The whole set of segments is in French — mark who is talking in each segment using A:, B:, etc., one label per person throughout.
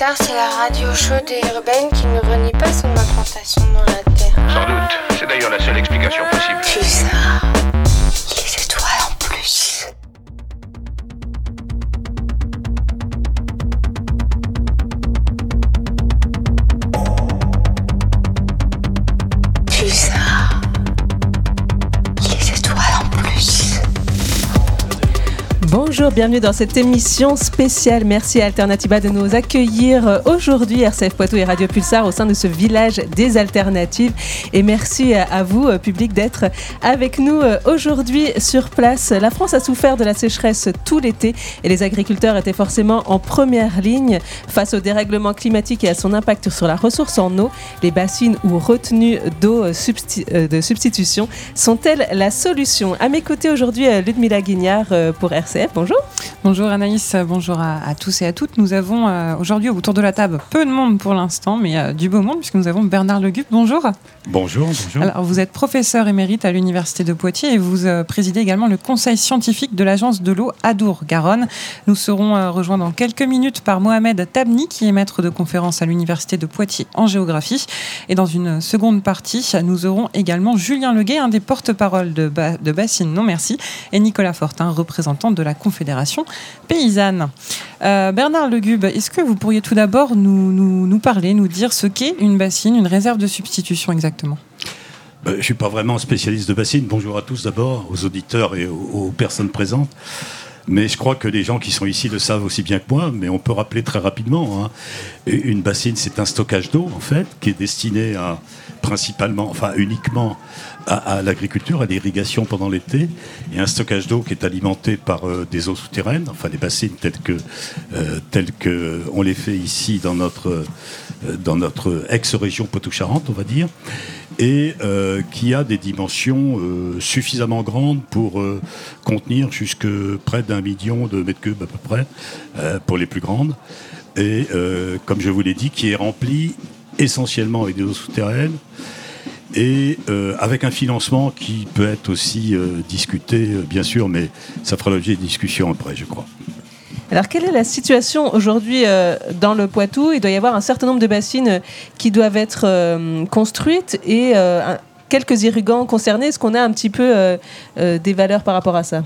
A: C'est la radio chaude et urbaine qui ne renie pas son implantation dans la Terre.
B: Sans doute. C'est d'ailleurs la seule explication possible.
A: Pulsar,
C: Bonjour, bienvenue dans cette émission spéciale. Merci à Alternativa de nous accueillir aujourd'hui, RCF Poitou et Radio Pulsar, au sein de ce village des alternatives. Et merci à vous, public, d'être avec nous aujourd'hui sur place. La France a souffert de la sécheresse tout l'été et les agriculteurs étaient forcément en première ligne face au dérèglement climatique et à son impact sur la ressource en eau. Les bassines ou retenues d'eau euh, de substitution sont-elles la solution? À mes côtés aujourd'hui, euh, Ludmila Guignard euh, pour RCF. Bonjour.
D: Bonjour Anaïs, bonjour à, à tous et à toutes. Nous avons euh, aujourd'hui autour de la table peu de monde pour l'instant, mais euh, du beau monde puisque nous avons Bernard Legup. Bonjour.
E: Bonjour, bonjour.
D: Alors vous êtes professeur émérite à l'université de Poitiers et vous euh, présidez également le conseil scientifique de l'agence de l'eau Adour-Garonne. Nous serons euh, rejoints dans quelques minutes par Mohamed Tabni qui est maître de conférence à l'université de Poitiers en géographie. Et dans une seconde partie, nous aurons également Julien Leguet, un des porte-parole de, Ba- de Bassine Non Merci, et Nicolas Fortin, représentant de la Confédération paysanne. Euh, Bernard Legube, est-ce que vous pourriez tout d'abord nous, parler, nous dire ce qu'est une bassine, une réserve de substitution exactement?
E: Euh, je ne suis pas vraiment spécialiste de bassines. Bonjour à tous d'abord, aux auditeurs et aux, aux personnes présentes. Mais je crois que les gens qui sont ici le savent aussi bien que moi, mais on peut rappeler très rapidement. hein. Une bassine, c'est un stockage d'eau, en fait, qui est destiné à, principalement, enfin uniquement à, l'agriculture, à l'irrigation pendant l'été, et un stockage d'eau qui est alimenté par euh, des eaux souterraines, enfin des bassines telles que, euh, telles que on les fait ici dans notre, euh, dans notre ex-région Poitou-Charentes, on va dire, et qui a des dimensions suffisamment grandes pour contenir jusque près d'un million de mètres cubes à peu près, pour les plus grandes, et comme je vous l'ai dit, qui est remplie essentiellement avec des eaux souterraines, et euh, avec un financement qui peut être aussi euh, discuté, euh, bien sûr, mais ça fera l'objet de discussions après, je crois.
C: Alors, quelle est la situation aujourd'hui euh, dans le Poitou? Il doit y avoir un certain nombre de bassines qui doivent être construites et quelques irrigants concernés. Est-ce qu'on a un petit peu des valeurs par rapport à ça?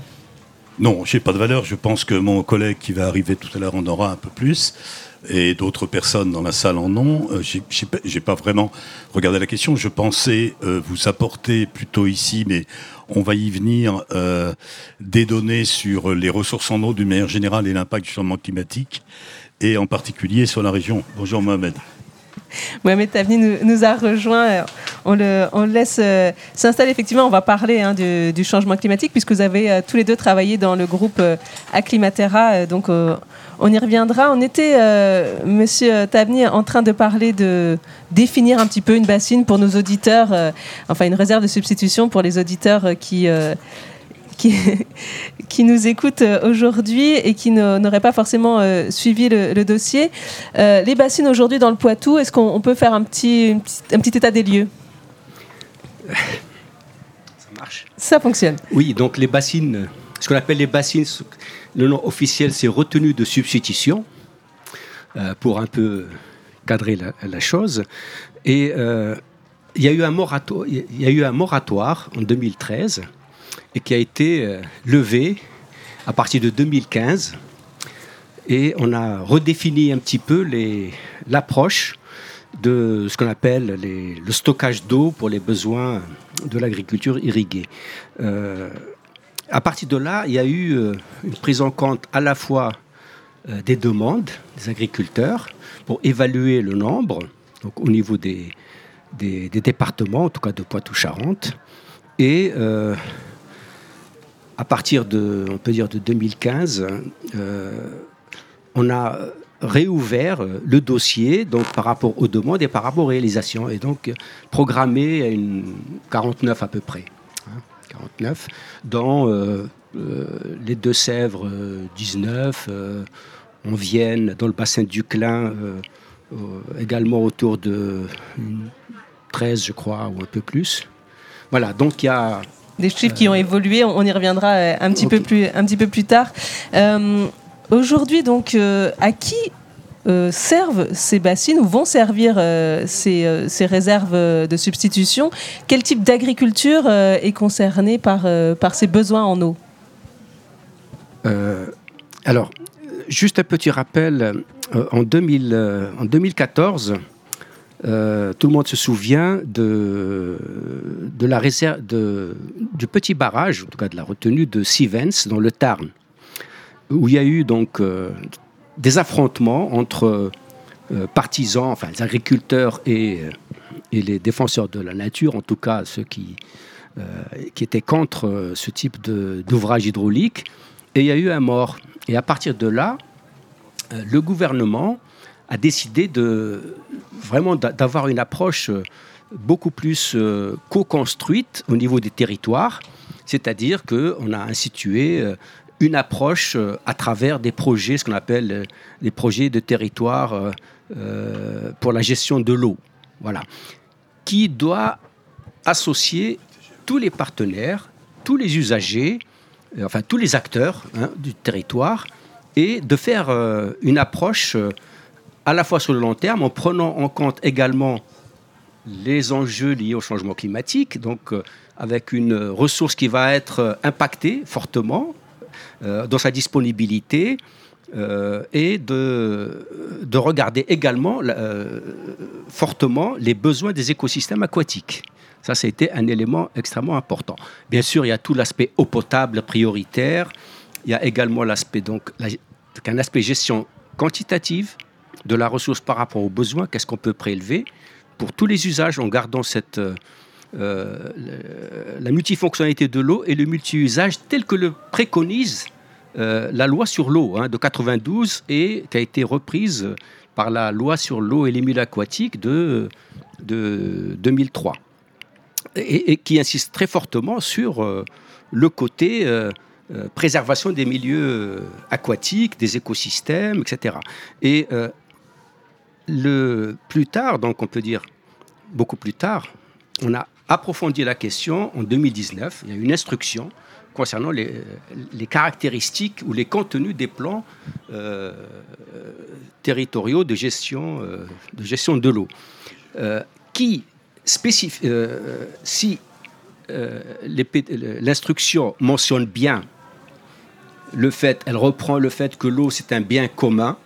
E: Non, je n'ai pas de valeur. Je pense que mon collègue qui va arriver tout à l'heure en aura un peu plus. Et d'autres personnes dans la salle en ont. Euh, j'ai- pas- vraiment regardé la question. Je pensais euh, vous apporter plutôt ici, mais on va y venir, euh, des données sur les ressources en eau d'une manière générale et l'impact du changement climatique, et en particulier sur la région. Bonjour Mohamed.
C: Mohamed Tavni nous, nous a rejoint. On le, laisse euh, s'installer. Effectivement, on va parler hein, du, changement climatique puisque vous avez euh, tous les deux travaillé dans le groupe euh, Acclimatera. Donc, on y reviendra. On était, euh, Monsieur Tavni, en train de parler de définir un petit peu une bassine pour nos auditeurs, euh, enfin une réserve de substitution pour les auditeurs euh, qui. euh, qui, qui nous écoutent aujourd'hui et qui n'auraient pas forcément suivi le, le dossier. Les bassines aujourd'hui dans le Poitou, est-ce qu'on on peut faire un petit, petite- un petit état des lieux?
F: Ça marche.
C: Ça fonctionne.
F: Oui, donc les bassines, ce qu'on appelle les bassines, le nom officiel c'est retenue de substitution, euh, pour un peu cadrer la, chose. Et euh, il y, a eu un moratoire, en 2013 et qui a été euh, levé à partir de 2015. Et on a redéfini un petit peu l'approche de ce qu'on appelle le stockage d'eau pour les besoins de l'agriculture irriguée. À partir de là, il y a eu euh, une prise en compte à la fois euh, des demandes des agriculteurs pour évaluer le nombre, au niveau des, départements, en tout cas de Poitou-Charentes, et euh, à partir de, on peut dire de 2015, euh, on a réouvert le dossier donc par rapport aux demandes et par rapport aux réalisations et donc programmé à une 49 à peu près. Hein, 49 dans euh, euh, les Deux-Sèvres euh, 19, euh, en Vienne, dans le bassin du Clin, également autour de une 13 je crois ou un peu plus. Voilà, donc il y a
C: Des chiffres qui ont évolué, on y reviendra un petit, peu, plus, un petit peu plus tard. Euh, Aujourd'hui, donc, euh, à qui euh, servent ces bassines ou vont servir euh, ces, euh, ces réserves de substitution. Quel type d'agriculture est concerné par, ces besoins en eau?
F: Alors, juste un petit rappel, en, 2000, euh, en 2014, euh, tout le monde se souvient de, la réserve, du petit barrage, en tout cas de la retenue de Sivens dans le Tarn, où il y a eu donc des affrontements entre euh, partisans, enfin les agriculteurs et, euh, et les défenseurs de la nature, en tout cas ceux qui, euh, étaient contre ce type d'ouvrage hydraulique. Et il y a eu un mort. Et à partir de là, le gouvernement a décidé de vraiment d'a- d'avoir une approche beaucoup plus co-construite au niveau des territoires, c'est-à-dire qu'on a institué une approche euh, à travers des projets, ce qu'on appelle euh, des projets de territoire euh, euh, pour la gestion de l'eau, voilà, qui doit associer tous les partenaires, tous les usagers, euh, enfin tous les acteurs hein, du territoire, et de faire euh, une approche euh, à la fois sur le long terme, en prenant en compte également les enjeux liés au changement climatique, donc euh, avec une ressource qui va être euh, impactée fortement euh, dans sa disponibilité, euh, et de, de regarder également euh, fortement les besoins des écosystèmes aquatiques. Ça, c'était un élément extrêmement important. Bien sûr, il y a tout l'aspect eau potable prioritaire. Il y a également l'aspect donc un aspect gestion quantitative de la ressource par rapport aux besoins. Qu'est-ce qu'on peut prélever pour tous les usages en gardant cette euh, euh, la multifonctionnalité de l'eau et le multi-usage tel que le préconise euh, la loi sur l'eau hein, de 92 et qui a été reprise par la loi sur l'eau et les milieux aquatiques de, de 2003 et, qui insiste très fortement sur euh, le côté préservation des milieux aquatiques, des écosystèmes, etc. Et le plus tard, donc on peut dire beaucoup plus tard, on a approfondi la question en 2019. Il y a une instruction concernant les, caractéristiques ou les contenus des plans euh, territoriaux de gestion, euh, de, gestion de l'eau, euh, qui spécifie, si l'instruction mentionne bien le fait, elle reprend le fait que l'eau c'est un bien commun,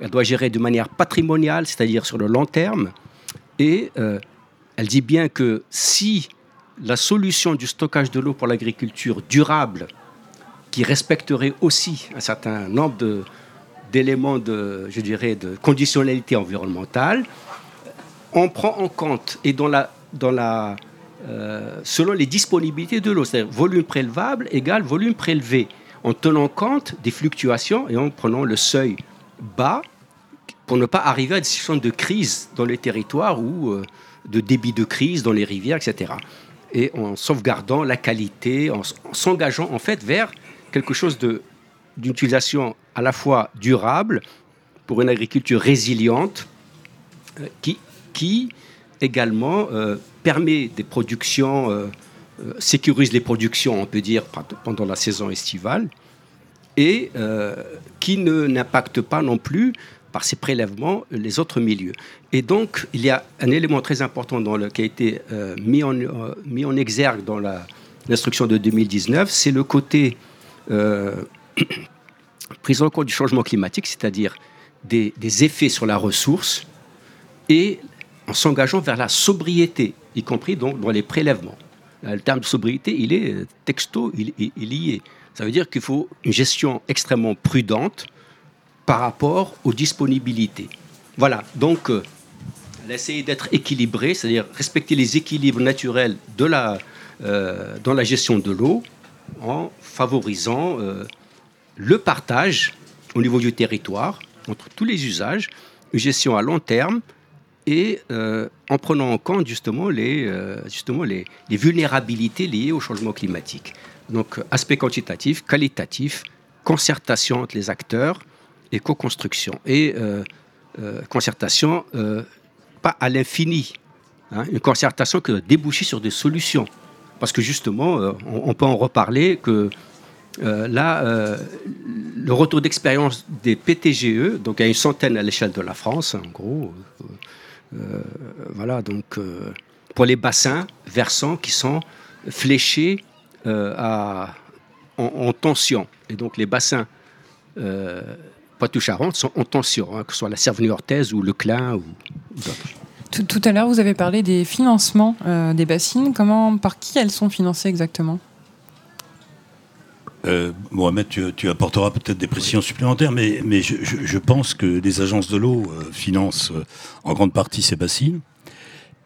F: elle doit gérer de manière patrimoniale, c'est-à-dire sur le long terme, et elle dit bien que si la solution du stockage de l'eau pour l'agriculture durable, qui respecterait aussi un certain nombre d'éléments de, conditionnalité environnementale, on prend en compte et dans la, euh, selon les disponibilités de l'eau, c'est-à-dire volume prélevable égale volume prélevé, en tenant compte des fluctuations et en prenant le seuil bas pour ne pas arriver à des situations de crise dans les territoires ou euh, de débit de crise dans les rivières, etc. Et en sauvegardant la qualité, en, s'engageant en fait vers quelque chose de- d'une utilisation à la fois durable pour une agriculture résiliente euh, qui, également euh, permet des productions, euh, sécurise les productions, on peut dire, pendant la saison estivale, et qui n'impacte pas non plus par ces prélèvements les autres milieux. Et donc, il y a un élément très important qui a été euh, mis, en, euh, mis en exergue dans l'instruction de 2019, c'est le côté euh, prise en compte du changement climatique, c'est-à-dire des, effets sur la ressource, et en s'engageant vers la sobriété, y compris dans les prélèvements. Le terme de sobriété, il est texto, il, il- il y est. Ça veut dire qu'il faut une gestion extrêmement prudente par rapport aux disponibilités. Voilà, donc euh, essayé d'être équilibrée, c'est-à-dire respecter les équilibres naturels de la, euh, dans la gestion de l'eau en favorisant euh, le partage au niveau du territoire entre tous les usages, une gestion à long terme et euh, en prenant en compte justement les, justement les vulnérabilités liées au changement climatique. Donc aspect quantitatif, qualitatif, concertation entre les acteurs et co-construction. Et euh, euh, concertation euh, pas à l'infini, hein, une concertation qui doit déboucher sur des solutions. Parce que justement, euh, on, peut en reparler que euh, là, euh, le retour d'expérience des PTGE, donc il y a une centaine à l'échelle de la France, en gros. voilà, donc pour les bassins versants qui sont fléchés à, en, tension. Et donc les bassins Poitou-Charentes sont en tension, hein, que ce soit la Cervenie-Orthez ou le Clin ou,
D: d'autres. Tout, à l'heure, vous avez parlé des financements des bassines. Comment, par qui elles sont financées exactement?
E: Euh, Mohamed, tu, apporteras peut-être des précisions supplémentaires, mais, mais je, pense que les agences de l'eau euh, financent euh, en grande partie ces bassines,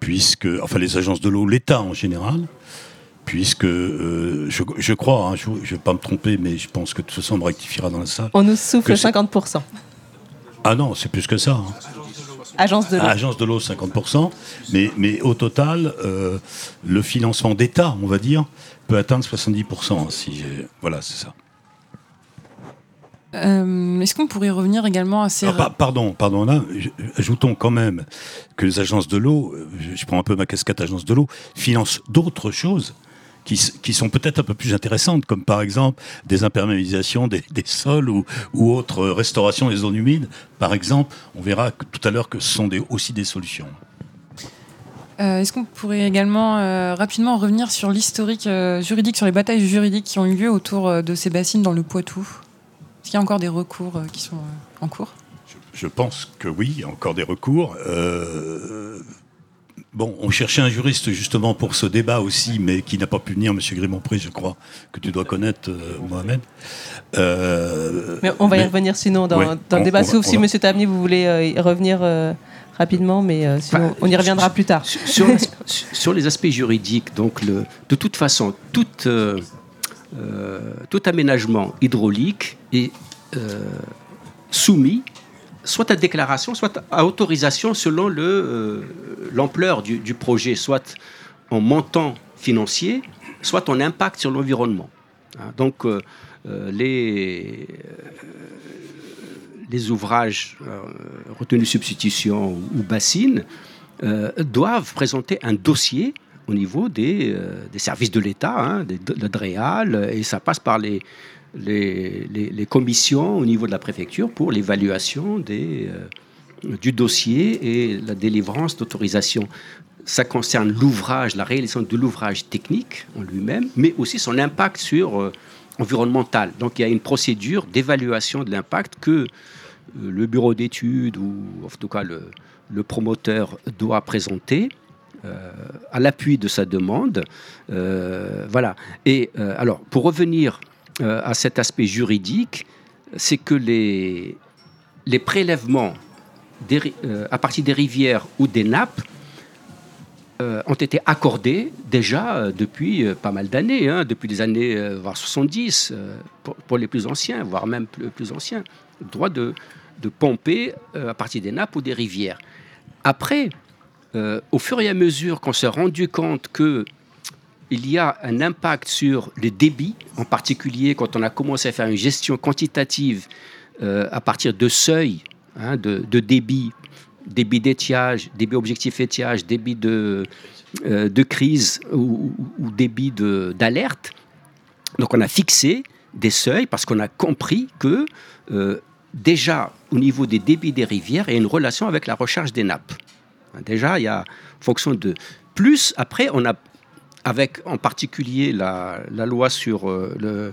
E: puisque, enfin les agences de l'eau, l'État en général, puisque euh, je, crois, hein, je ne vais pas me tromper, mais je pense que de toute façon on me rectifiera dans la salle.
C: On nous souffle 50%.
E: Ah non, c'est plus que ça. Hein.
C: Agence de l'eau.
E: Agence de l'eau, 50%. Mais, mais au total, le financement d'État, on va dire, peut atteindre 70%. Hein, si voilà, c'est ça.
D: Euh, est-ce qu'on pourrait revenir également à ces...
E: Ah, pardon, pardon, là, ajoutons quand même que les agences de l'eau, je prends un peu ma casquette agence de l'eau, financent d'autres choses qui, qui sont peut-être un peu plus intéressantes, comme par exemple des imperméabilisations des, des sols ou, ou autres restaurations des zones humides. Par exemple, on verra tout à l'heure que ce sont des, aussi des solutions.
D: Euh, est-ce qu'on pourrait également euh, rapidement revenir sur l'historique euh, juridique, sur les batailles juridiques qui ont eu lieu autour de ces bassines dans le Poitou? Est-ce qu'il y a encore des recours qui sont en cours?
E: Je, pense que oui, il y a encore des recours. Bon, on cherchait un juriste justement pour ce débat aussi, mais qui n'a pas pu venir, Monsieur Grimont-Pré, je crois, que tu dois connaître, Mohamed.
C: mais on va y revenir sinon dans, le débat, sauf si Monsieur Tabni, vous voulez y revenir rapidement, mais euh, sinon, on y reviendra plus tard.
F: Sur, sur, les aspects juridiques, donc le, de toute façon, tout, euh, euh, tout aménagement hydraulique est soumis soit à déclaration, soit à autorisation selon l'ampleur du, projet, soit en montant financier, soit en impact sur l'environnement. Hein, donc, les, les ouvrages euh, retenus substitution ou, bassines euh, doivent présenter un dossier au niveau des, euh, services de l'État, hein, de, de, et ça passe par les, les, commissions au niveau de la préfecture pour l'évaluation des, du dossier et la délivrance d'autorisation. Ça concerne l'ouvrage, la réalisation de l'ouvrage technique en lui-même, mais aussi son impact sur environnemental. Donc il y a une procédure d'évaluation de l'impact que euh, le bureau d'études ou en tout cas le, promoteur doit présenter euh, à l'appui de sa demande. Euh, voilà. Et alors, pour revenir à cet aspect juridique, c'est que les, prélèvements à partir des rivières ou des nappes ont été accordés déjà depuis pas mal d'années, hein, depuis les années 70, pour, les plus anciens, voire même plus, plus anciens. Droit de, pomper euh, à partir des nappes ou des rivières. Après, euh, au fur et à mesure qu'on s'est rendu compte que il y a un impact sur les débits, en particulier quand on a commencé à faire une gestion quantitative euh, à partir de seuils hein, de, débit, débit d'étiage, débit objectif étiage, débit de, de crise ou, débit d'alerte. Donc on a fixé des seuils parce qu'on a compris que déjà, au niveau des débits des rivières, il y a une relation avec la recharge des nappes. Déjà, il y a, fonction de... Plus, après, on a, avec en particulier la, loi sur euh,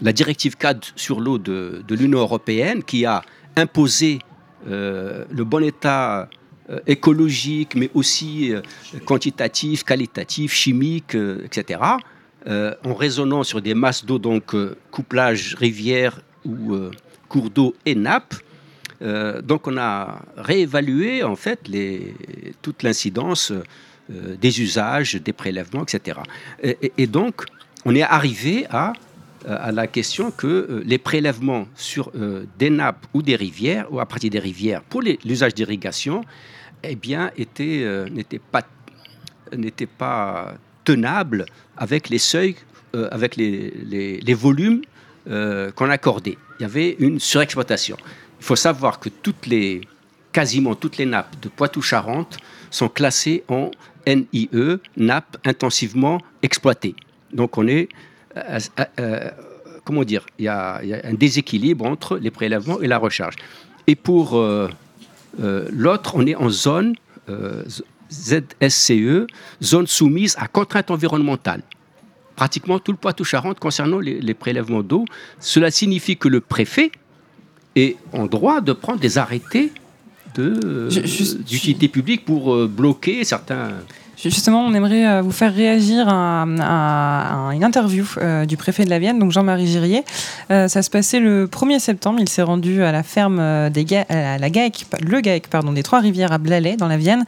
F: la directive cadre sur l'eau de, l'Union européenne, qui a imposé euh, le bon état euh, écologique, mais aussi quantitatif, qualitatif, chimique, etc., en raisonnant sur des masses d'eau, donc couplage rivière ou cours d'eau et nappes. Donc on a réévalué en fait toute l'incidence euh, des usages, des prélèvements, etc. Et, donc on est arrivé à, à la question que euh, les prélèvements sur des nappes ou des rivières, ou à partir des rivières pour l'usage d'irrigation, eh bien, n'étaient pas, tenables avec les seuils, avec les volumes qu'on accordait il y avait une surexploitation. Il faut savoir que toutes les, quasiment toutes les nappes de Poitou-Charentes sont classées en NIE, nappes intensivement exploitées. Donc on est euh, euh, comment dire, il y, a, un déséquilibre entre les prélèvements et la recharge. Et pour l'autre, on est en zone ZSCE, zone soumise à contrainte environnementale pratiquement tout le Poitou-Charentes concernant les, prélèvements d'eau. Cela signifie que le préfet est en droit de prendre des arrêtés d'utilité publique pour euh, bloquer certains
D: Justement, on aimerait euh, vous faire réagir à, une interview euh, du préfet de la Vienne, donc Jean-Marie Girier. Euh, ça se passait le 1er septembre. Il s'est rendu à la ferme des à la GAEC, le GAEC pardon, des Trois-Rivières à Blalet, dans la Vienne,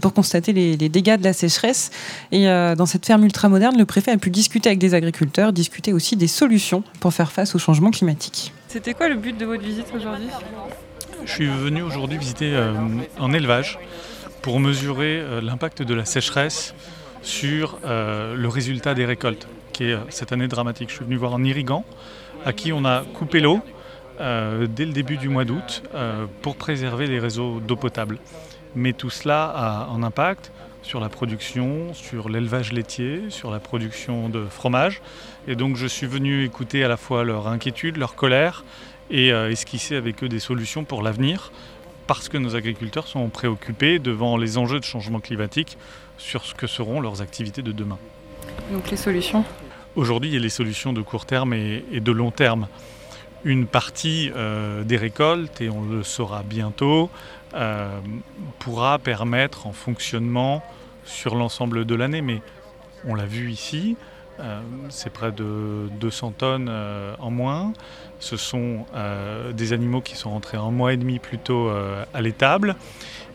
D: pour constater les, dégâts de la sécheresse. Et dans cette ferme ultramoderne, le préfet a pu discuter avec des agriculteurs, discuter aussi des solutions pour faire face au changement climatique. C'était quoi le but de votre visite aujourd'hui?
G: Je suis venu aujourd'hui visiter un élevage pour mesurer euh, l'impact de la sécheresse sur euh, le résultat des récoltes, qui est euh, cette année dramatique. Je suis venu voir un irrigant à qui on a coupé l'eau dès le début du mois d'août pour préserver les réseaux d'eau potable. Mais tout cela a un impact sur la production, sur l'élevage laitier, sur la production de fromage. Et donc je suis venu écouter à la fois leur inquiétude, leur colère et esquisser avec eux des solutions pour l'avenir parce que nos agriculteurs sont préoccupés devant les enjeux de changement climatique sur ce que seront leurs activités de demain.
D: Donc les solutions?
G: Aujourd'hui, il y a les solutions de court terme et, de long terme. Une partie euh, des récoltes, et on le saura bientôt, euh, pourra permettre en fonctionnement sur l'ensemble de l'année. Mais on l'a vu ici, euh, c'est près de 200 tonnes en moins. Ce sont euh, des animaux qui sont rentrés un mois et demi plus tôt euh, à l'étable.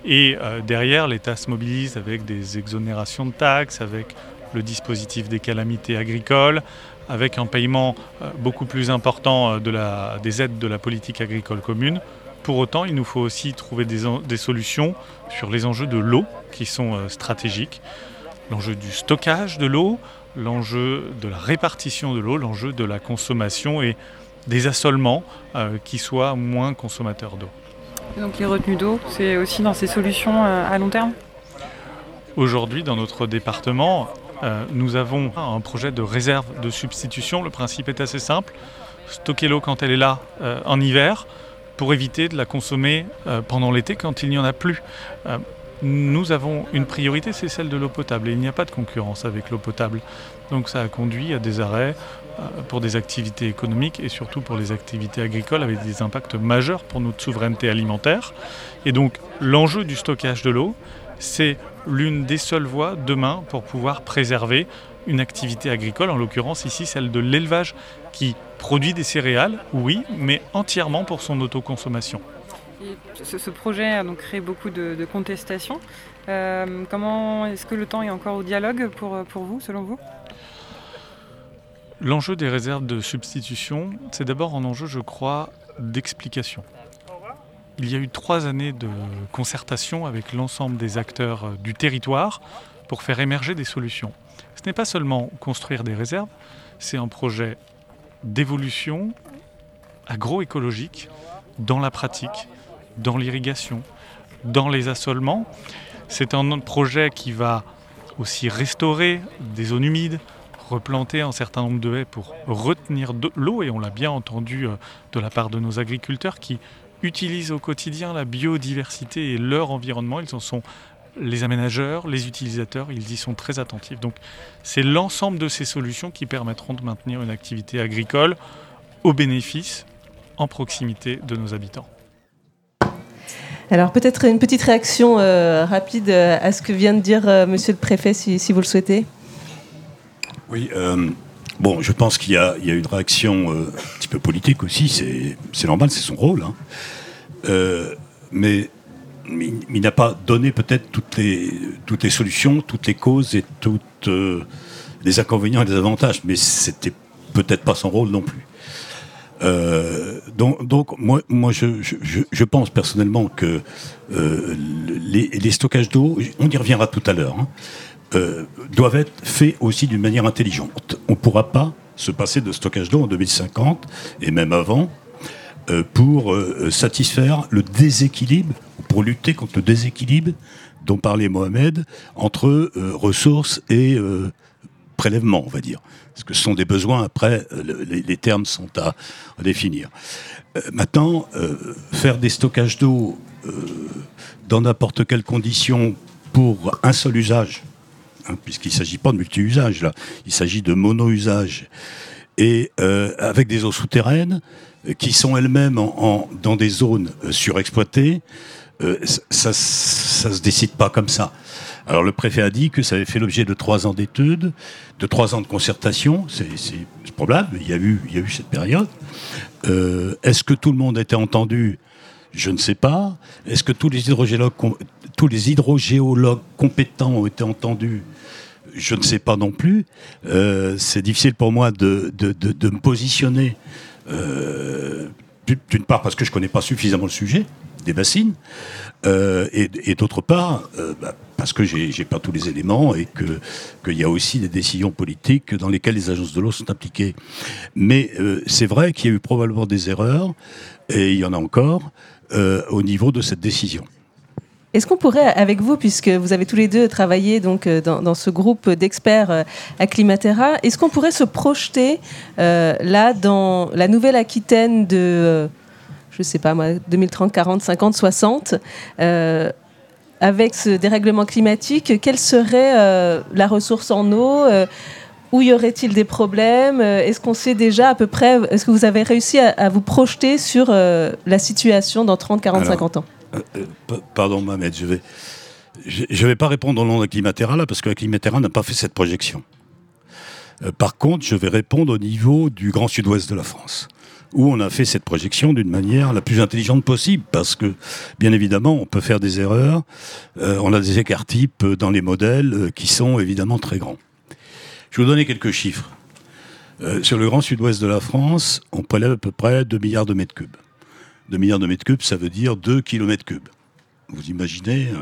G: Et euh, derrière, l'État se mobilise avec des exonérations de taxes, avec le dispositif des calamités agricoles, avec un paiement beaucoup plus important des aides de la politique agricole commune. Pour autant, il nous faut aussi trouver des solutions sur les enjeux de l'eau qui sont stratégiques. L'enjeu du stockage de l'eau, l'enjeu de la répartition de l'eau, l'enjeu de la consommation et des assolements euh, qui soient moins consommateurs d'eau.
D: Donc les retenues d'eau, c'est aussi dans ces solutions euh, à long terme?
G: Aujourd'hui, dans notre département, euh, nous avons un projet de réserve de substitution. Le principe est assez simple. Stocker l'eau quand elle est là en hiver pour éviter de la consommer pendant l'été quand il n'y en a plus. Nous avons une priorité, c'est celle de l'eau potable. Et il n'y a pas de concurrence avec l'eau potable. Donc ça a conduit à des arrêts euh, pour des activités économiques et surtout pour les activités agricoles avec des impacts majeurs pour notre souveraineté alimentaire. Et donc l'enjeu du stockage de l'eau, c'est l'une des seules voies demain pour pouvoir préserver une activité agricole, en l'occurrence ici celle de l'élevage qui produit des céréales, oui, mais entièrement pour son autoconsommation.
D: Ce, projet a donc créé beaucoup de, contestations. Euh, comment est-ce que le temps est encore au dialogue pour, vous, selon vous?
G: L'enjeu des réserves de substitution, c'est d'abord un enjeu, je crois, d'explication. Il y a eu trois années de concertation avec l'ensemble des acteurs euh, du territoire pour faire émerger des solutions. Ce n'est pas seulement construire des réserves, c'est un projet d'évolution agroécologique dans la pratique, dans l'irrigation, dans les assolements. C'est un projet qui va aussi restaurer des zones humides, replanter un certain nombre de haies pour retenir de l'eau, et on l'a bien entendu euh, de la part de nos agriculteurs qui utilisent au quotidien la biodiversité et leur environnement. Ils en sont les aménageurs, les utilisateurs, ils y sont très attentifs. Donc c'est l'ensemble de ces solutions qui permettront de maintenir une activité agricole au bénéfice, en proximité de nos habitants.
C: Alors peut-être une petite réaction euh, rapide à ce que vient de dire euh, Monsieur le Préfet, si vous le souhaitez.
E: Oui, euh, bon, je pense qu'il y, a une réaction euh, un petit peu politique aussi, c'est normal, c'est son rôle. Hein. Euh, mais il, n'a pas donné peut-être toutes les, toutes les solutions, toutes les causes et toutes les inconvénients et les avantages, mais c'était peut-être pas son rôle non plus. Donc, donc, moi, moi je, je, je pense personnellement que les, les, stockages d'eau, on y reviendra tout à l'heure, hein, euh, doivent être faits aussi d'une manière intelligente. On ne pourra pas se passer de stockage d'eau en 2050 et même avant euh, pour euh, satisfaire le déséquilibre, pour lutter contre le déséquilibre dont parlait Mohamed entre ressources et prélèvement, on va dire. Parce que ce sont des besoins, après, les, termes sont à, définir. maintenant, faire des stockages d'eau dans n'importe quelle condition pour un seul usage, hein, puisqu'il ne s'agit pas de multi-usage, là, il s'agit de mono-usage, et avec des eaux souterraines, qui sont elles-mêmes dans des zones euh, surexploitées, euh, ça ne se décide pas comme ça. Alors le préfet a dit que ça avait fait l'objet de trois ans d'études, de trois ans de concertation, c'est probable, il y, a eu, il y a eu cette période. Euh, est-ce que tout le monde a été entendu? Je ne sais pas. Est-ce que tous les, hydrogéologues, tous les hydrogéologues compétents ont été entendus? Je ne sais pas non plus. c'est difficile pour moi de, de, de, me positionner euh, d'une part parce que je connais pas suffisamment le sujet des bassines, euh, et, d'autre part euh, bah, parce que j'ai pas tous les éléments et que qu'il y a aussi des décisions politiques dans lesquelles les agences de l'eau sont impliquées. Mais c'est vrai qu'il y a eu probablement des erreurs, et il y en a encore, au niveau de cette décision.
C: Est-ce qu'on pourrait, avec vous, puisque vous avez tous les deux travaillé donc, euh, dans, ce groupe d'experts à euh, Climatera, est-ce qu'on pourrait se projeter euh, là dans la Nouvelle-Aquitaine de, je ne sais pas moi, 2030, 40, 50, 60 avec ce dérèglement climatique, quelle serait la ressource en eau Où y aurait-il des problèmes Est-ce qu'on sait déjà à peu près, est-ce que vous avez réussi à, vous projeter sur la situation dans 30, 40, 50 ans?
E: euh, euh, pardon, Mohamed, je vais. Je ne vais pas répondre au nom de Climatera là, parce que Climatera n'a pas fait cette projection. Euh, par contre, je vais répondre au niveau du Grand Sud-Ouest de la France, où on a fait cette projection d'une manière la plus intelligente possible, parce que, bien évidemment, on peut faire des erreurs. on a des écarts types dans les modèles qui sont évidemment très grands. Je vais vous donner quelques chiffres. sur le Grand Sud-Ouest de la France, on prélève à peu près 2 milliards de mètres cubes. 2 milliards de mètres cubes, ça veut dire 2 kilomètres cubes. Vous imaginez euh,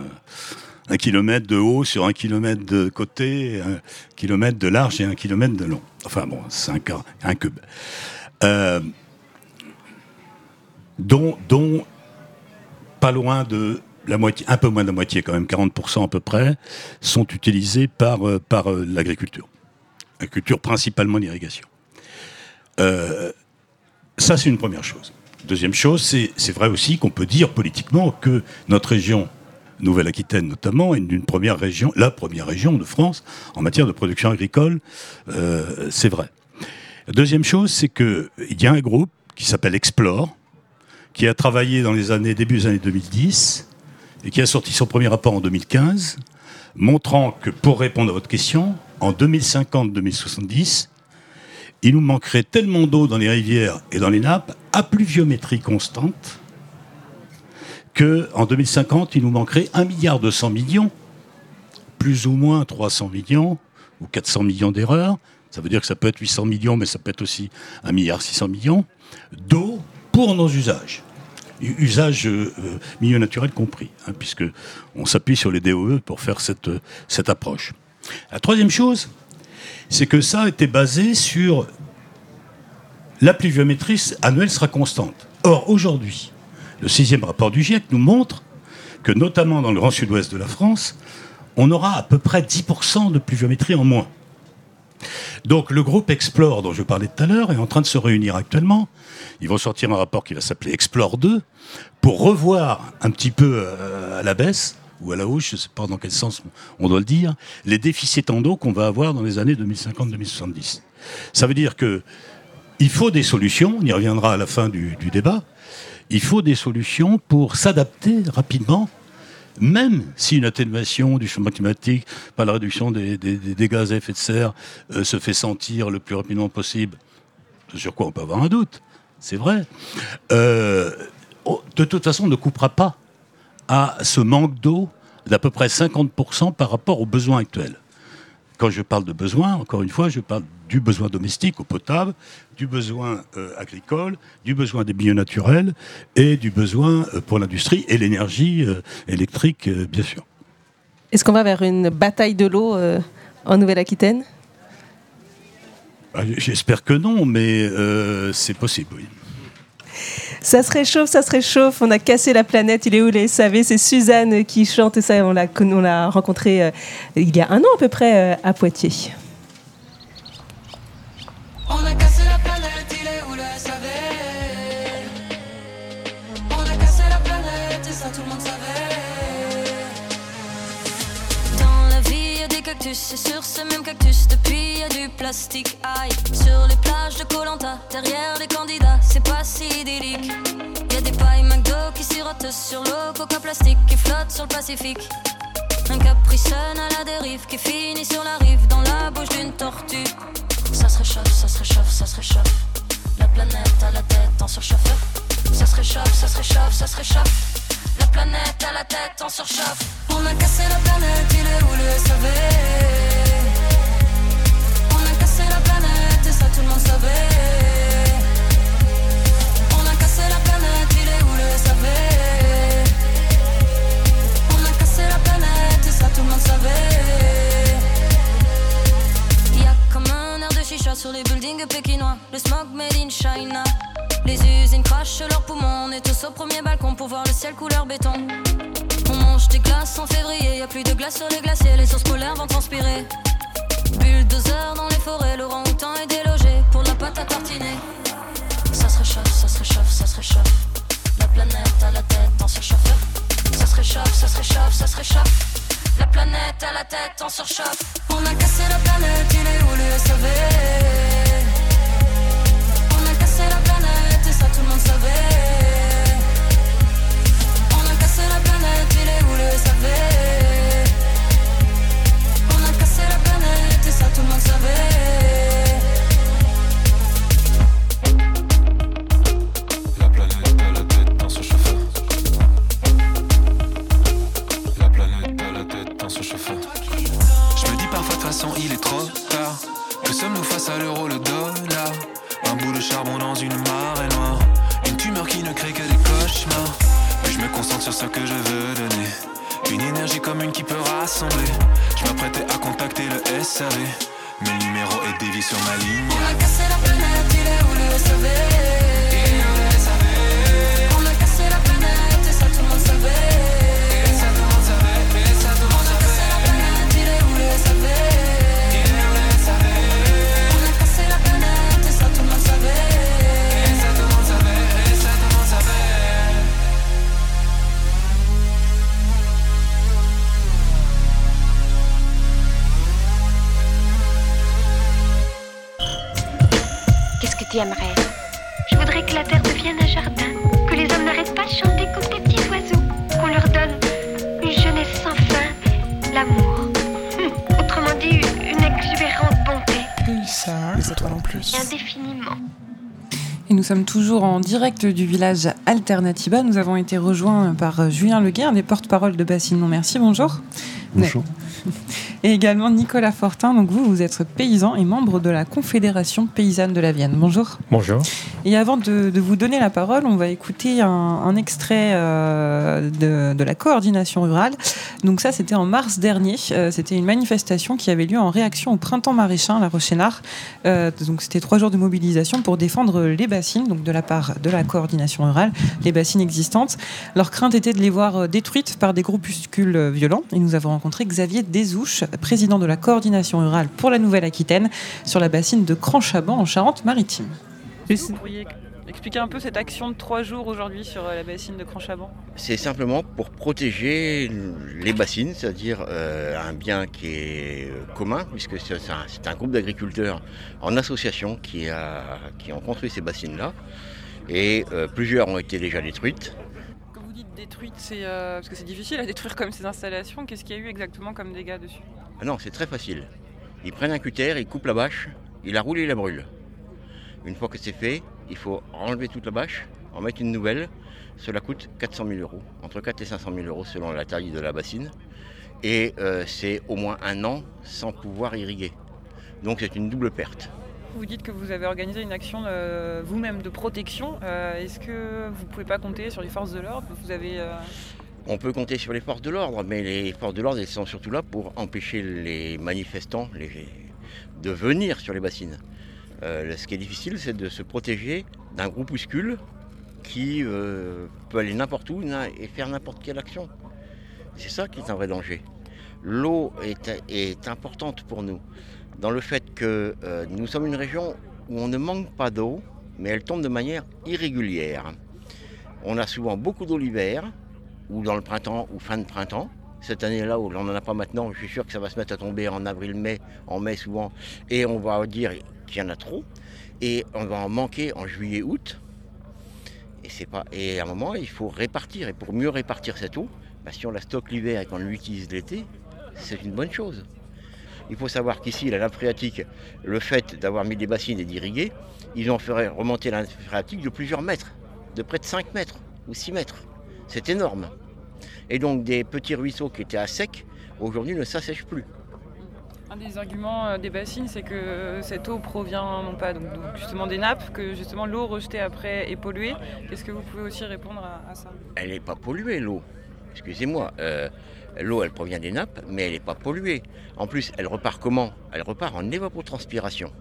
E: un kilomètre de haut sur un kilomètre de côté, un kilomètre de large et un kilomètre de long. Enfin bon, c'est un, cube. Euh, dont, pas loin de la moitié, un peu moins de la moitié quand même, 40% à peu près, sont utilisés par, euh, par l'agriculture. Agriculture principalement l'irrigation. ça, c'est une première chose. Deuxième chose, c'est vrai aussi qu'on peut dire politiquement que notre région, Nouvelle-Aquitaine notamment, est une première région, la première région de France en matière de production agricole. Euh, c'est vrai. Deuxième chose, c'est qu'il y a un groupe qui s'appelle Explore, qui a travaillé dans les années, début des années 2010, et qui a sorti son premier rapport en 2015, montrant que pour répondre à votre question, en 2050-2070, il nous manquerait tellement d'eau dans les rivières et dans les nappes, à pluviométrie constante, qu'en 2050, il nous manquerait 1 milliard 200 millions, plus ou moins 300 millions ou 400 millions d'erreurs. Ça veut dire que ça peut être 800 millions, mais ça peut être aussi 1 milliard 600 millions d'eau pour nos usages. Usages euh, milieu naturel compris, hein, puisque on s'appuie sur les DOE pour faire cette, cette approche. La troisième chose, c'est que ça a été basé sur la pluviométrie annuelle sera constante. Or, aujourd'hui, le sixième rapport du GIEC nous montre que, notamment dans le grand sud-ouest de la France, on aura à peu près 10% de pluviométrie en moins. Donc le groupe Explore, dont je parlais tout à l'heure, est en train de se réunir actuellement. Ils vont sortir un rapport qui va s'appeler Explore 2 pour revoir un petit peu euh, à la baisse ou à la hausse, je ne sais pas dans quel sens on, doit le dire, les déficits en eau qu'on va avoir dans les années 2050-2070. Ça veut dire que il faut des solutions, on y reviendra à la fin du, débat, il faut des solutions pour s'adapter rapidement, même si une atténuation du changement climatique par la réduction des, gaz à effet de serre euh, se fait sentir le plus rapidement possible, sur quoi on peut avoir un doute, c'est vrai, euh, de toute façon on ne coupera pas à ce manque d'eau d'à peu près 50% par rapport aux besoins actuels. Quand je parle de besoins, encore une fois, je parle du besoin domestique, au potable, du besoin euh, agricole, du besoin des milieux naturels et du besoin euh, pour l'industrie et l'énergie euh, électrique, bien sûr.
C: Est-ce qu'on va vers une bataille de l'eau en Nouvelle-Aquitaine?
E: Bah, J'espère que non, mais c'est possible, oui.
C: Ça se réchauffe, ça se réchauffe. On a cassé la planète. Il est où les SAV C'est Suzanne qui chante ça. On l'a, on l'a rencontré il y a un an à peu près à Poitiers.
H: On a cassé la planète, il est où le SAV On a cassé la planète et ça tout le monde savait. Dans la vie y a des cactus et sur ce même cactus. Depuis y a du plastique aïe. Sur les plages de Colanta, derrière les candidats, c'est pas si idyllique. Y a des pailles McDo qui sirotent sur l'eau, coca plastique qui flotte sur le Pacifique. Un capricène à la dérive qui finit sur la rive dans la bouche d'une tortue. Ça se réchauffe, ça se réchauffe, ça se réchauffe. La planète à la tête en surchauffe. Ça se réchauffe, ça se réchauffe, ça se réchauffe. La planète à la tête en surchauffe. On a cassé la planète, il est où le SAV On a cassé la planète et ça tout le monde savait. On a cassé la planète, il est où le SAV On a cassé la planète et ça tout le monde savait. Chicha sur les buildings pékinois. Le smog made in China. Les usines crachent leurs poumons. On est tous au premier balcon pour voir le ciel couleur béton. On mange des glaces en février. Y a plus de glace sur les glaciers. Les sources polaires vont transpirer. Bulldozer dans les forêts. Laurent Houtan est délogé pour la pâte à tartiner. Ça se réchauffe, ça se réchauffe, ça se réchauffe. La planète à la tête en surchauffe. Ça se réchauffe, ça se réchauffe, ça se réchauffe. La planète à la tête en surchauffe. On a cassé la planète, il est où le SAV On a cassé la planète et ça tout le monde savait. On a cassé la planète, il est où le SAV On a cassé la planète et ça tout le monde savait.
I: L'euro, le dollar Un bout de charbon dans une marée noire. Une tumeur qui ne crée que des cauchemars. Puis je me concentre sur ce que je veux donner. Une énergie commune qui peut rassembler. Je m'apprêtais à contacter le SAV. Mais le numéro est dévié sur ma ligne.
H: On a cassé la planète, il est où le SAV
J: Je voudrais que la terre devienne un jardin, que les hommes n'arrêtent pas de chanter comme des petits oiseaux, qu'on leur donne une jeunesse sans fin, l'amour. Hum, Autrement dit, une exubérante bonté,
K: Les étoiles en plus.
J: indéfiniment.
D: Et nous sommes toujours en direct du village Alternativa. Nous avons été rejoints par Julien Leguet, un des porte-parole de Bassine Merci. Bonjour.
L: Bonjour.
D: Et également Nicolas Fortin. Donc vous, vous êtes paysan et membre de la Confédération paysanne de la Vienne. Bonjour.
L: Bonjour.
D: Et avant de, vous donner la parole, on va écouter un, extrait euh, de, la coordination rurale. Donc ça, c'était en mars dernier. Euh, c'était une manifestation qui avait lieu en réaction au printemps maraîchin, à La Rochénard. Euh, donc c'était trois jours de mobilisation pour défendre les bassines, donc de la part de la coordination rurale, les bassines existantes. Leur crainte était de les voir détruites par des groupuscules violents. Et nous avons rencontré Xavier Desouches, président de la coordination rurale pour la Nouvelle-Aquitaine, sur la bassine de Cranchaban en Charente-Maritime. Vous pourriez expliquer un peu cette action de trois jours aujourd'hui sur euh, la bassine de Cranchaban
M: C'est simplement pour protéger les bassines, c'est-à-dire euh, un bien qui est euh, commun, puisque c'est un, groupe d'agriculteurs en association qui, a, qui ont construit ces bassines-là. Et euh, plusieurs ont été déjà détruites.
D: Quand vous dites détruite, c'est euh, parce que c'est difficile à détruire comme ces installations. Qu'est-ce qu'il y a eu exactement comme dégâts dessus?
M: Ah non, c'est très facile. Ils prennent un cutter, ils coupent la bâche, ils la roulent et ils la brûlent. Une fois que c'est fait, il faut enlever toute la bâche, en mettre une nouvelle. Cela coûte 400 000 euros, entre 4 et 500 000 euros selon la taille de la bassine. Et euh, c'est au moins un an sans pouvoir irriguer. Donc c'est une double perte.
D: Vous dites que vous avez organisé une action euh, vous-même de protection. Euh, Est-ce que vous pouvez pas compter sur les forces de l'ordre? Vous avez
M: On peut compter sur les forces de l'ordre, mais les forces de l'ordre elles sont surtout là pour empêcher les manifestants les- de venir sur les bassines. Euh, ce qui est difficile, c'est de se protéger d'un groupuscule qui euh, peut aller n'importe où et faire n'importe quelle action. C'est ça qui est un vrai danger. L'eau est, importante pour nous, dans le fait que euh, nous sommes une région où on ne manque pas d'eau, mais elle tombe de manière irrégulière. On a souvent beaucoup d'eau l'hiver, ou dans le printemps ou fin de printemps, cette année-là, où on n'en a pas maintenant, je suis sûr que ça va se mettre à tomber en avril, mai, en mai souvent, et on va dire qu'il y en a trop, et on va en manquer en juillet, août. Et, c'est pas, et à un moment, il faut répartir, et pour mieux répartir cette eau, bah, si on la stocke l'hiver et qu'on l'utilise l'été, c'est une bonne chose. Il faut savoir qu'ici, la nappe phréatique, le fait d'avoir mis des bassines et d'irriguer, ils ont fait remonter la nappe phréatique de plusieurs mètres, de près de 5 mètres ou 6 mètres. C'est énorme. Et donc des petits ruisseaux qui étaient à sec, aujourd'hui ne s'assèchent plus.
L: Un des arguments euh, des bassines, c'est que cette eau provient non pas donc, justement des nappes, que justement l'eau rejetée après est polluée. Qu'est-ce que vous pouvez aussi répondre à, ça?
M: Elle n'est pas polluée l'eau. Excusez-moi. euh, l'eau, elle provient des nappes, mais elle n'est pas polluée. En plus, elle repart comment? Elle repart en évapotranspiration.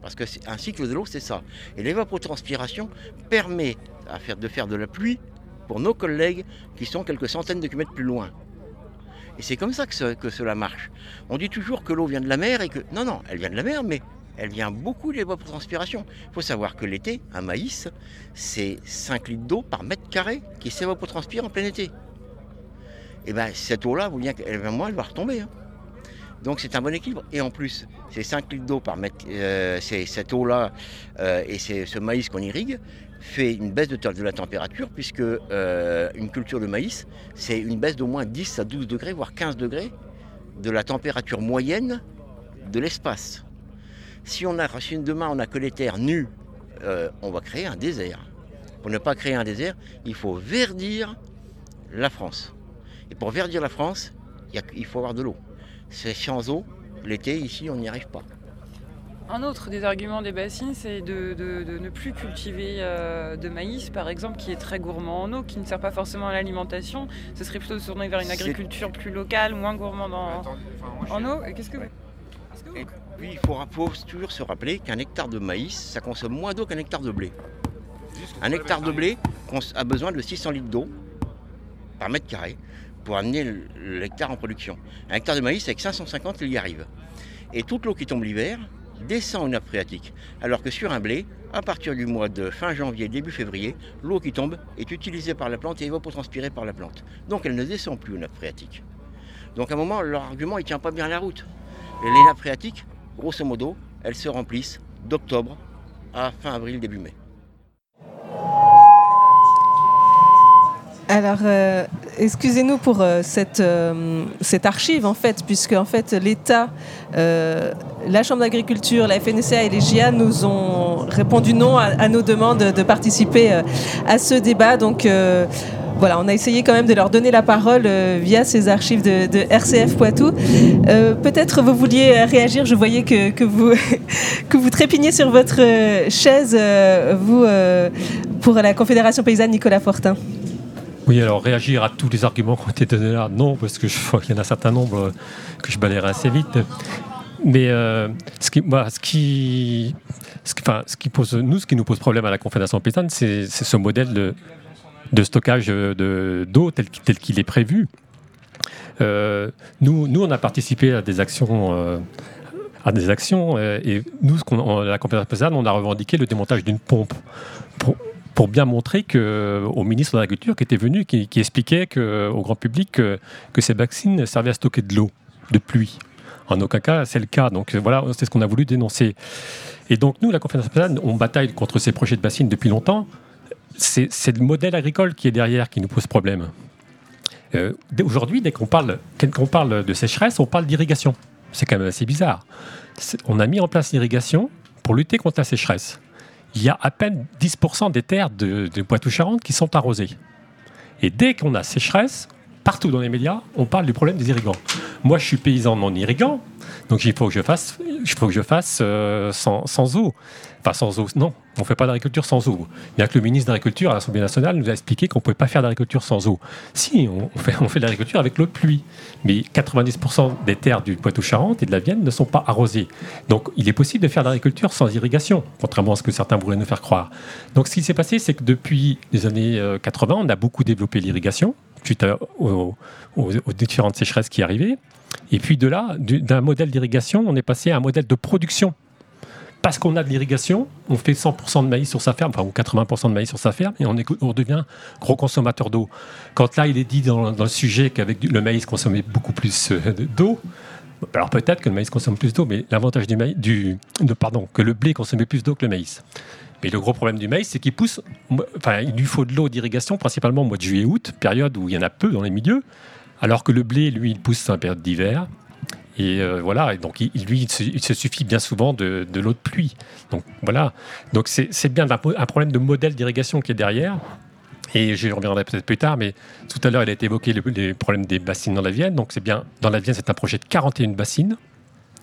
M: Parce que un cycle de l'eau, c'est ça. Et l'évapotranspiration permet de faire de la pluie pour nos collègues qui sont quelques centaines de kilomètres plus loin. Et c'est comme ça que, ce- que cela marche. On dit toujours que l'eau vient de la mer et que. Non, non, elle vient de la mer, mais elle vient beaucoup de l'évapotranspiration. Il faut savoir que l'été, un maïs, c'est 5 litres d'eau par mètre carré qui s'évapotranspire en plein été. Et bien cette eau-là, vous voyez qu'elle moi, elle va retomber. hein. Donc c'est un bon équilibre. Et en plus, ces 5 litres d'eau par mètre, euh, c'est cette eau-là euh, et c'est ce maïs qu'on irrigue fait une baisse de, la température puisque euh, une culture de maïs, c'est une baisse d'au moins 10 à 12 degrés, voire 15 degrés de la température moyenne de l'espace. Si, on a, demain on n'a que les terres nues, euh, on va créer un désert. Pour ne pas créer un désert, il faut verdir la France. Et pour verdir la France, a- il faut avoir de l'eau. C'est sans eau, l'été, ici, on n'y arrive pas.
L: Un autre des arguments des bassines, c'est de, de- de ne plus cultiver euh, de maïs, par exemple, qui est très gourmand en eau, qui ne sert pas forcément à l'alimentation. Ce serait plutôt de se tourner vers une agriculture plus locale, moins gourmande en, en eau. Et qu'est-ce que
M: Et puis, il faut, faut toujours se rappeler qu'un hectare de maïs, ça consomme moins d'eau qu'un hectare de blé. Un hectare de blé a besoin de 600 litres d'eau par mètre carré pour amener le- l'hectare en production. Un hectare de maïs, avec 550, il y arrive. Et toute l'eau qui tombe l'hiver descend aux nappes phréatiques. Alors que sur un blé, à partir du mois de fin janvier, début février, l'eau qui tombe est utilisée par la plante et évapotranspirée par la plante. Donc elle ne descend plus aux nappes phréatiques. Donc à un moment, leur argument ne tient pas bien la route. Les nappes phréatiques, grosso modo, elles se remplissent d'octobre à fin avril, début mai.
C: Alors, euh, excusez-nous pour euh, cette, euh, cette archive, en fait, puisque en fait, l'État, la Chambre d'agriculture, la FNSA et les GIA nous ont répondu non à, nos demandes de participer à ce débat. Donc, voilà, on a essayé quand même de leur donner la parole via ces archives de, RCF Poitou. Peut-être vous vouliez réagir, je voyais que, vous, que trépigniez sur votre chaise, vous, pour la Confédération paysanne Nicolas Fortin.
N: Oui, alors réagir à tous les arguments qui ont été donnés là, non, parce que je qu'il y en a un certain nombre euh, que je balayerai assez vite. Mais euh, ce, qui, nous, ce qui nous pose problème à la Confédération paysanne, c'est ce modèle de, stockage de- d'eau tel, qu'il- est prévu. Euh, nous, nous, on a participé à des actions. à des actions et nous, ce en- la Confédération paysanne, on a revendiqué le démontage d'une pompe pour bien montrer que, au ministre de l'Agriculture qui était venu, qui, expliquait que, au grand public que, ces vaccines servaient à stocker de l'eau, de pluie. En aucun cas, c'est le cas. Donc euh, voilà, c'est ce qu'on a voulu dénoncer. Et donc nous, la Confédération paysanne, on bataille contre ces projets de bassines depuis longtemps. C'est le modèle agricole qui est derrière qui nous pose problème. Euh, Aujourd'hui, dès qu'on parle, qu'on parle de sécheresse, on parle d'irrigation. C'est quand même assez bizarre. On a mis en place l'irrigation pour lutter contre la sécheresse. Il y a à peine 10% des terres de, de Poitou-Charentes qui sont arrosées. Et dès qu'on a sécheresse, partout dans les médias, on parle du problème des irrigants. Moi, je suis paysan non irrigant, donc il faut que je fasse, il faut que je fasse euh, sans, sans eau. Enfin, sans eau, non, on ne fait pas d'agriculture sans eau. Bien que le ministre de l'Agriculture à l'Assemblée nationale nous a expliqué qu'on ne pouvait pas faire d'agriculture sans eau. Si, on fait, on fait de l'agriculture avec l'eau de pluie. Mais 90% des terres du Poitou-Charentes et de la Vienne ne sont pas arrosées. Donc, il est possible de faire de l'agriculture sans irrigation, contrairement à ce que certains voulaient nous faire croire. Donc, ce qui s'est passé, c'est que depuis les années euh, 80, on a beaucoup développé l'irrigation suite aux, différentes sécheresses qui arrivaient. Et puis de là, du- d'un modèle d'irrigation, on est passé à un modèle de production. parce qu'on a de l'irrigation, on fait 100% de maïs sur sa ferme, enfin ou 80% de maïs sur sa ferme, et on, est- devient gros consommateur d'eau. Quand là, il est dit dans, le sujet qu'avec le maïs consommait beaucoup plus euh, d'eau, alors peut-être que le maïs consomme plus d'eau, mais l'avantage du maïs, du, pardon, que le blé consommait plus d'eau que le maïs. Mais le gros problème du maïs, c'est qu'il pousse, enfin, il lui faut de l'eau d'irrigation, principalement au mois de juillet-août, période où il y en a peu dans les milieux, alors que le blé, lui, il pousse en période d'hiver. Et euh, voilà, et donc il, lui, il se, suffit bien souvent de, l'eau de pluie. Donc voilà, donc c'est bien un, problème de modèle d'irrigation qui est derrière. Et je reviendrai peut-être plus tard, mais tout à l'heure, il a été évoqué le- les problèmes des bassines dans la Vienne. Donc c'est bien, dans la Vienne, c'est un projet de 41 bassines.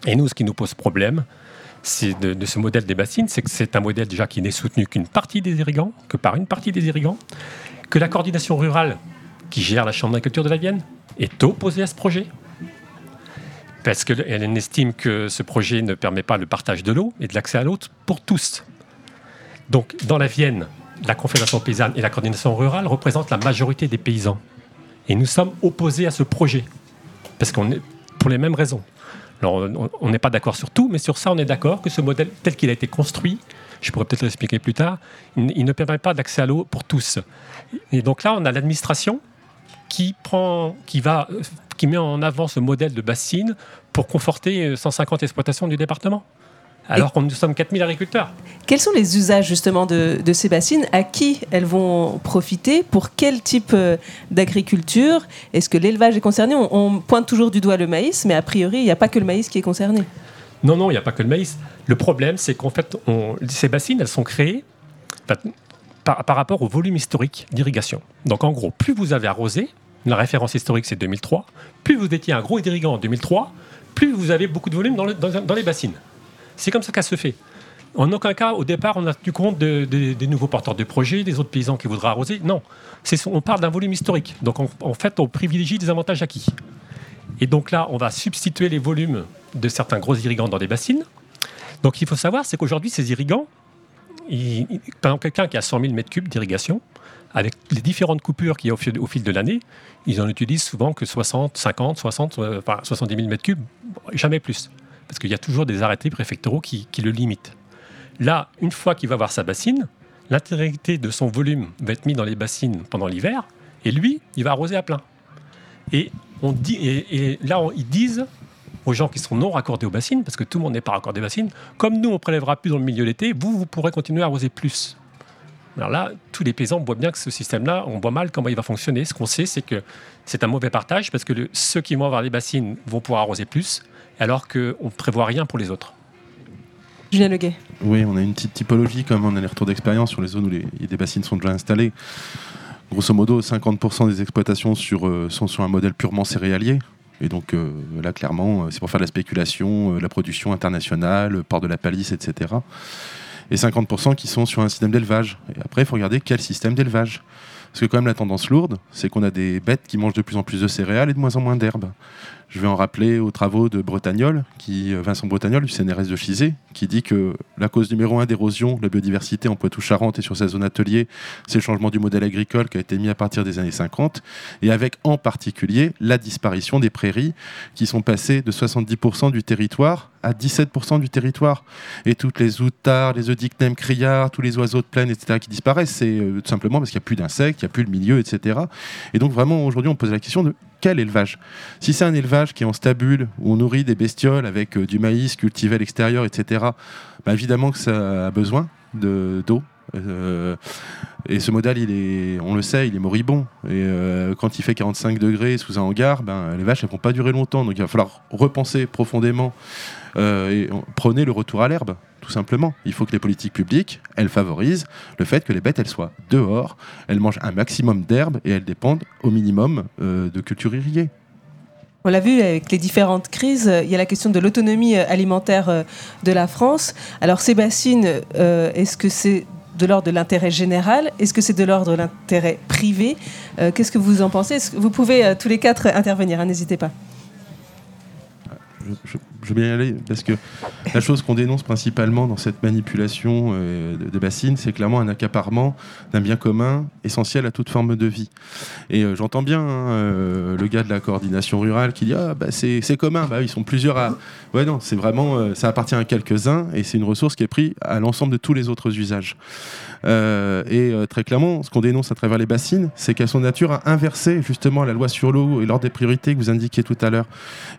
N: Et nous, ce qui nous pose problème, de, ce modèle des bassines, c'est que c'est un modèle déjà qui n'est soutenu qu'une partie des irrigants, que par une partie des irrigants, que la coordination rurale qui gère la chambre d'agriculture de la Vienne est opposée à ce projet. Parce qu'elle estime que ce projet ne permet pas le partage de l'eau et de l'accès à l'eau pour tous. Donc, dans la Vienne, la Confédération paysanne et la coordination rurale représentent la majorité des paysans. Et nous sommes opposés à ce projet. Parce qu'on est pour les mêmes raisons. Alors, on- n'est pas d'accord sur tout, mais sur ça, on est d'accord que ce modèle, tel qu'il a été construit, je pourrais peut-être l'expliquer plus tard, il, ne permet pas d'accès à l'eau pour tous. Et donc là, on a l'administration qui qui euh, qui met en avant ce modèle de bassine pour conforter euh, 150 exploitations du département. Alors que nous sommes 4000 agriculteurs.
C: Quels sont les usages justement de, de ces bassines À qui elles vont profiter? Pour quel type euh, d'agriculture? Est-ce que l'élevage est concerné? On, on pointe toujours du doigt le maïs, mais a priori, il n'y a pas que le maïs qui est concerné.
N: Non, non, il n'y a pas que le maïs. Le problème, c'est qu'en fait, on- ces bassines, elles sont créées par, par rapport au volume historique d'irrigation. Donc, en gros, plus vous avez arrosé, la référence historique, c'est 2003, plus vous étiez un gros irrigant en 2003, plus vous avez beaucoup de volume dans, le- dans- dans les bassines. C'est comme ça qu'elle se fait. En aucun cas, au départ, on a tenu compte de- de- des nouveaux porteurs de projets, des autres paysans qui voudraient arroser. Non, on parle d'un volume historique. Donc, en- fait, on privilégie des avantages acquis. Et donc là, on va substituer les volumes de certains gros irrigants dans des bassines. Donc il faut savoir, c'est qu'aujourd'hui, ces irrigants, par exemple, quelqu'un qui a 100 000 m3 d'irrigation, avec les différentes coupures qu'il y a au fil, de l'année, ils en utilisent souvent que 60, 50, 60, euh, enfin 70 000 m3, jamais plus. Parce qu'il y a toujours des arrêtés préfectoraux qui, le limitent. Là, une fois qu'il va avoir sa bassine, l'intégralité de son volume va être mis dans les bassines pendant l'hiver, et lui, il va arroser à plein. Et, on dit, et, là, ils disent aux gens qui sont non raccordés aux bassines, parce que tout le monde n'est pas raccordé aux bassines, comme nous, on prélèvera plus dans le milieu l'été, vous, vous pourrez continuer à arroser plus. Alors là, tous les paysans voient bien que ce système-là, on voit mal comment il va fonctionner. Ce qu'on sait, c'est que c'est un mauvais partage, parce que le- ceux qui vont avoir les bassines vont pouvoir arroser plus, alors qu'on ne prévoit rien pour les autres.
C: Julien Leguet.
O: Oui, on a une petite typologie, comme on a les retours d'expérience sur les zones où les, des bassines sont déjà installées. Grosso modo, 50% des exploitations sur, euh, sont sur un modèle purement céréalier. Et donc euh, là, clairement, euh, c'est pour faire de la spéculation, euh, la production internationale, le port de la palisse, etc. Et 50% qui sont sur un système d'élevage. Et après, il faut regarder quel système d'élevage. Parce que quand même, la tendance lourde, c'est qu'on a des bêtes qui mangent de plus en plus de céréales et de moins en moins d'herbes. Je vais en rappeler aux travaux de Bretagnol, qui, euh, Vincent Bretagnol du CNRS de Chizé, qui dit que la cause numéro un d'érosion de la biodiversité en Poitou-Charentes et sur sa zone atelier, c'est le changement du modèle agricole qui a été mis à partir des années 50, et avec en particulier la disparition des prairies, qui sont passées de 70% du territoire à 17% du territoire. Et toutes les outards, les oedicnèmes criards, tous les oiseaux de plaine, etc., qui disparaissent, c'est euh, tout simplement parce qu'il n'y a plus d'insectes, il n'y a plus le milieu, etc. Et donc vraiment, aujourd'hui, on pose la question de quel élevage? Si c'est un élevage qui est en stabule, où on nourrit des bestioles avec euh, du maïs cultivé à l'extérieur, etc., bah, évidemment que ça a besoin de- d'eau. Euh, et ce modèle, il est, on le sait, il est moribond. Et euh, quand il fait 45 degrés sous un hangar, ben, les vaches, elles vont pas durer longtemps. Donc il va falloir repenser profondément prenez le retour à l'herbe, tout simplement. Il faut que les politiques publiques, elles favorisent le fait que les bêtes, elles soient dehors, elles mangent un maximum d'herbe et elles dépendent au minimum euh, de cultures irriguées.
C: On l'a vu avec les différentes crises, euh, il y a la question de l'autonomie euh, alimentaire euh, de la France. Alors euh, est-ce que c'est de l'ordre de l'intérêt général? Est-ce que c'est de l'ordre de l'intérêt privé? Euh, Qu'est-ce que vous en pensez? Vous pouvez euh, tous les quatre intervenir, hein, n'hésitez pas.
O: Je, je- je vais y aller parce que La chose qu'on dénonce principalement dans cette manipulation euh, de, bassines, c'est clairement un accaparement d'un bien commun essentiel à toute forme de vie. Et euh, j'entends bien hein, euh, le gars de la coordination rurale qui dit ah bah c'est commun, bah ils sont plusieurs à. Ouais non, c'est vraiment euh, ça appartient à quelques-uns et c'est une ressource qui est prise à l'ensemble de tous les autres usages. Et très clairement, ce qu'on dénonce à travers les bassines, c'est qu'elles sont nature à inverser justement la loi sur l'eau et l'ordre des priorités que vous indiquiez tout à l'heure.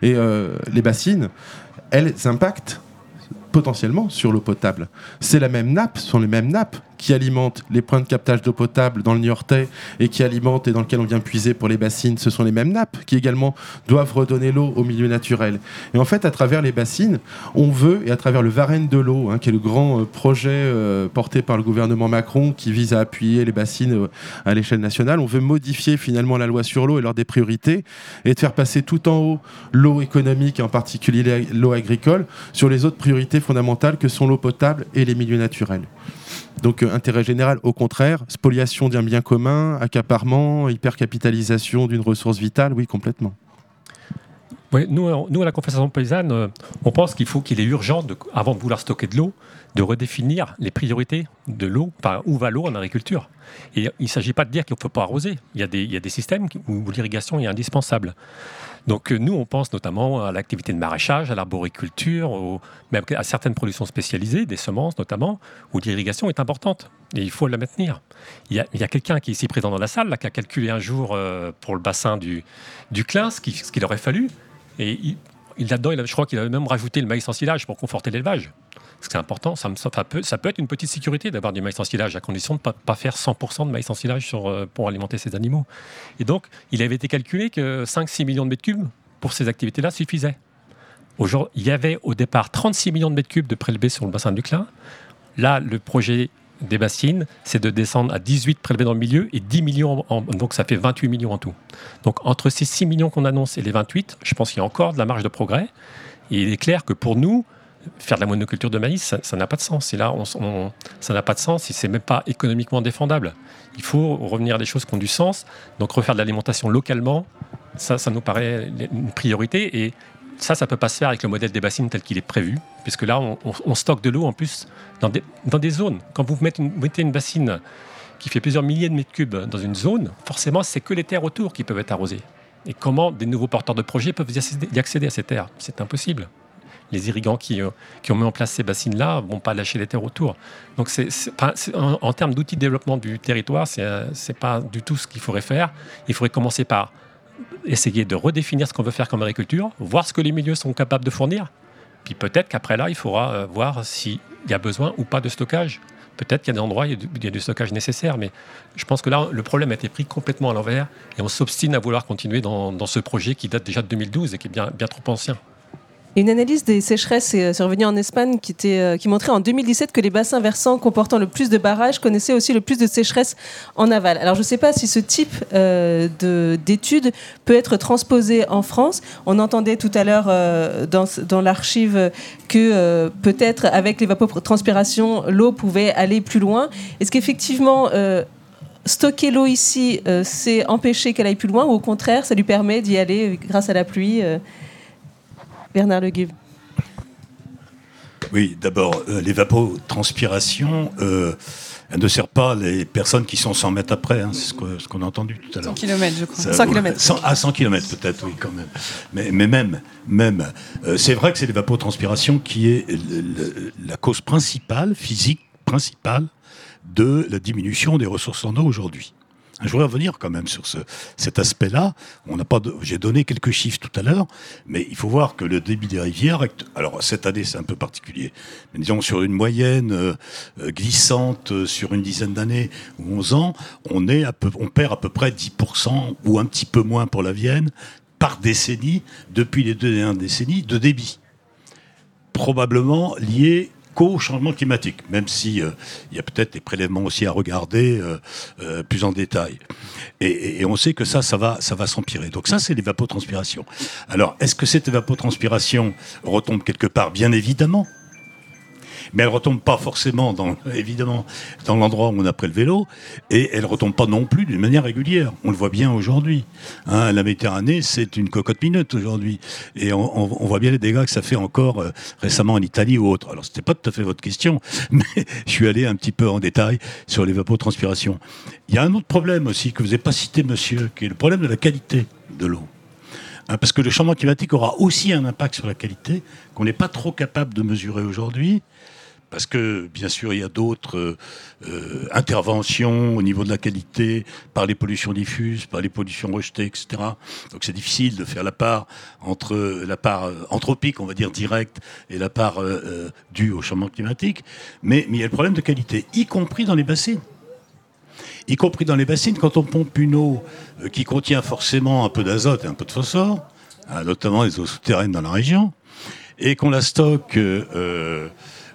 O: Et les bassines, elles impactent potentiellement sur l'eau potable. C'est la même nappe, sont les mêmes nappes qui alimentent les points de captage d'eau potable dans le Niortais et qui alimentent et dans lesquels on vient puiser pour les bassines. Ce sont les mêmes nappes qui également doivent redonner l'eau au milieu naturel. Et en fait, à travers les bassines, on veut, et à travers le Varenne de l'eau, hein, qui est le grand euh, projet euh, porté par le gouvernement Macron qui vise à appuyer les bassines euh, à l'échelle nationale, on veut modifier finalement la loi sur l'eau et l'ordre des priorités et de faire passer tout en haut l'eau économique, et en particulier l'eau agricole, sur les autres priorités fondamentales que sont l'eau potable et les milieux naturels. Donc euh, intérêt général, au contraire, spoliation d'un bien commun, accaparement, hypercapitalisation d'une ressource vitale, oui, complètement.
N: Euh, nous, à la Confédération paysanne, euh, on pense qu'il faut qu'il est urgent, de- avant de vouloir stocker de l'eau, de redéfinir les priorités de l'eau, enfin, où va l'eau en agriculture. Et il ne s'agit pas de dire qu'il ne faut pas arroser. Il y a des, systèmes où l'irrigation est indispensable. Donc euh, nous, on pense notamment à l'activité de maraîchage, à l'arboriculture, même à certaines productions spécialisées, des semences notamment, où l'irrigation est importante. Et il faut la maintenir. Il y a, quelqu'un qui est ici présent dans la salle, là, qui a calculé un jour euh, pour le bassin du, du Clin ce qu'il aurait fallu. Et il, là-dedans, je crois qu'il avait même rajouté le maïs en silage pour conforter l'élevage. Parce que c'est important, ça, peut, être une petite sécurité d'avoir du maïs en silage, à condition de ne pas, faire 100% de maïs en silage euh, pour alimenter ces animaux. Et donc, il avait été calculé que 5-6 millions de mètres cubes pour ces activités-là suffisaient. Il y avait au départ 36 millions de mètres cubes de prélevés sur le bassin du Clin. Là, le projet des bassines, c'est de descendre à 18 prélevés dans le milieu et 10 millions, donc ça fait 28 millions en tout. Donc entre ces 6 millions qu'on annonce et les 28, je pense qu'il y a encore de la marge de progrès. Et il est clair que pour nous, faire de la monoculture de maïs, ça n'a pas de sens. Et là, ça n'a pas de sens si c'est même pas économiquement défendable. Il faut revenir à des choses qui ont du sens. Donc refaire de l'alimentation localement, ça, nous paraît une priorité. Et ça, ça peut pas se faire avec le modèle des bassines tel qu'il est prévu, puisque là, on, stocke de l'eau en plus dans des, zones. Quand vous mettez une, mettez une bassine qui fait plusieurs milliers de mètres cubes dans une zone, forcément, c'est que les terres autour qui peuvent être arrosées. Et comment des nouveaux porteurs de projets peuvent y accéder à ces terres? C'est impossible. Les irrigants qui, euh, qui ont mis en place ces bassines-là vont pas lâcher les terres autour. Donc, en, termes d'outils de développement du territoire, c'est, euh, c'est pas du tout ce qu'il faudrait faire. Il faudrait commencer par essayer de redéfinir ce qu'on veut faire comme agriculture, voir ce que les milieux sont capables de fournir. Puis peut-être qu'après là, il faudra euh, voir s'il y a besoin ou pas de stockage. Peut-être qu'il y a des endroits où il y a du- stockage nécessaire, mais je pense que là, le problème a été pris complètement à l'envers et on s'obstine à vouloir continuer dans, ce projet qui date déjà de 2012 et qui est bien trop ancien.
C: Une analyse des sécheresses est euh, survenue en Espagne qui, euh, montrait en 2017 que les bassins versants comportant le plus de barrages connaissaient aussi le plus de sécheresse en aval. Alors je ne sais pas si ce type euh, de- d'étude peut être transposé en France. On entendait tout à l'heure dans, l'archive que peut-être avec l'évapotranspiration, l'eau pouvait aller plus loin. Est-ce qu'effectivement... Stocker l'eau ici, c'est empêcher qu'elle aille plus loin ou au contraire, ça lui permet d'y aller grâce à la pluie Bernard Le Guve.
E: Oui, d'abord, euh, l'évapotranspiration, euh, elle ne sert pas les personnes qui sont 100 mètres après, hein, c'est ce qu'on a entendu tout à l'heure.
L: 100 kilomètres, je crois.
E: Ça-
L: 100
E: ouais,
L: kilomètres.
E: 100 à 100 km peut-être, oui, quand même. Mais, mais même, même euh, c'est vrai que c'est l'évapotranspiration qui est le- le- la cause principale, physique principale, de la diminution des ressources en eau aujourd'hui. Je voudrais revenir quand même sur ce, cet aspect-là. J'ai donné quelques chiffres tout à l'heure, mais il faut voir que le débit des rivières, alors cette année c'est un peu particulier, mais disons sur une moyenne euh, euh, glissante euh, sur une dizaine d'années ou 11 ans, on on perd à peu près 10% ou un petit peu moins pour la Vienne par décennie depuis les deux dernières décennies de débit probablement lié qu'au changement climatique, même si euh, il y a peut-être des prélèvements aussi à regarder euh, euh, plus en détail. Et, on sait que ça, ça va, ça va s'empirer. Donc ça, c'est l'évapotranspiration. Alors, est-ce que cette évapotranspiration retombe quelque part? Bien évidemment. Mais elle retombe pas forcément, dans, évidemment, dans l'endroit où on a pris le vélo, et elle retombe pas non plus d'une manière régulière. On le voit bien aujourd'hui. Hein, la Méditerranée, c'est une cocotte minute aujourd'hui, et on, voit bien les dégâts que ça fait encore euh, récemment en Italie ou autre. Alors c'était pas tout à fait votre question, mais je suis allé un petit peu en détail sur l'évapotranspiration. Il y a un autre problème aussi que vous n'avez pas cité, monsieur, qui est le problème de la qualité de l'eau. Hein, parce que le changement climatique aura aussi un impact sur la qualité qu'on n'est pas trop capable de mesurer aujourd'hui. Parce que, bien sûr, il y a d'autres euh, euh, interventions au niveau de la qualité, par les pollutions diffuses, par les pollutions rejetées, etc. Donc c'est difficile de faire la part entre la part euh, anthropique, on va dire directe, et la part euh, euh, due au changement climatique. Mais, mais il y a le problème de qualité, y compris dans les bassines y compris dans les bassines, quand on pompe une eau qui contient forcément un peu d'azote et un peu de phosphore, hein, notamment les eaux souterraines dans la région, et qu'on la stocke euh,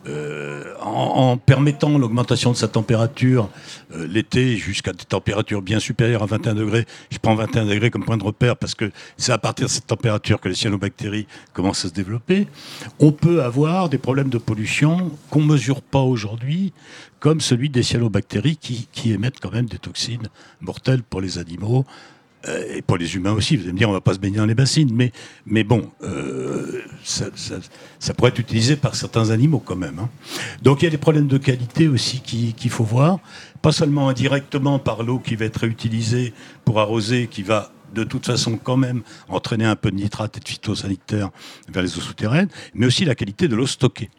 E: euh, en, permettant l'augmentation de sa température euh, l'été jusqu'à des températures bien supérieures à 21 degrés. Je prends 21 degrés comme point de repère parce que c'est à partir de cette température que les cyanobactéries commencent à se développer. On peut avoir des problèmes de pollution qu'on ne mesure pas aujourd'hui, comme celui des cyanobactéries qui émettent quand même des toxines mortelles pour les animaux. Euh, et pour les humains aussi, vous allez me dire, on ne va pas se baigner dans les bassines, mais, bon, euh, ça, pourrait être utilisé par certains animaux quand même. hein. Donc il y a des problèmes de qualité aussi qui- qu'il faut voir, pas seulement indirectement par l'eau qui va être réutilisée pour arroser, qui va de toute façon quand même entraîner un peu de nitrate et de phytosanitaire vers les eaux souterraines, mais aussi la qualité de l'eau stockée.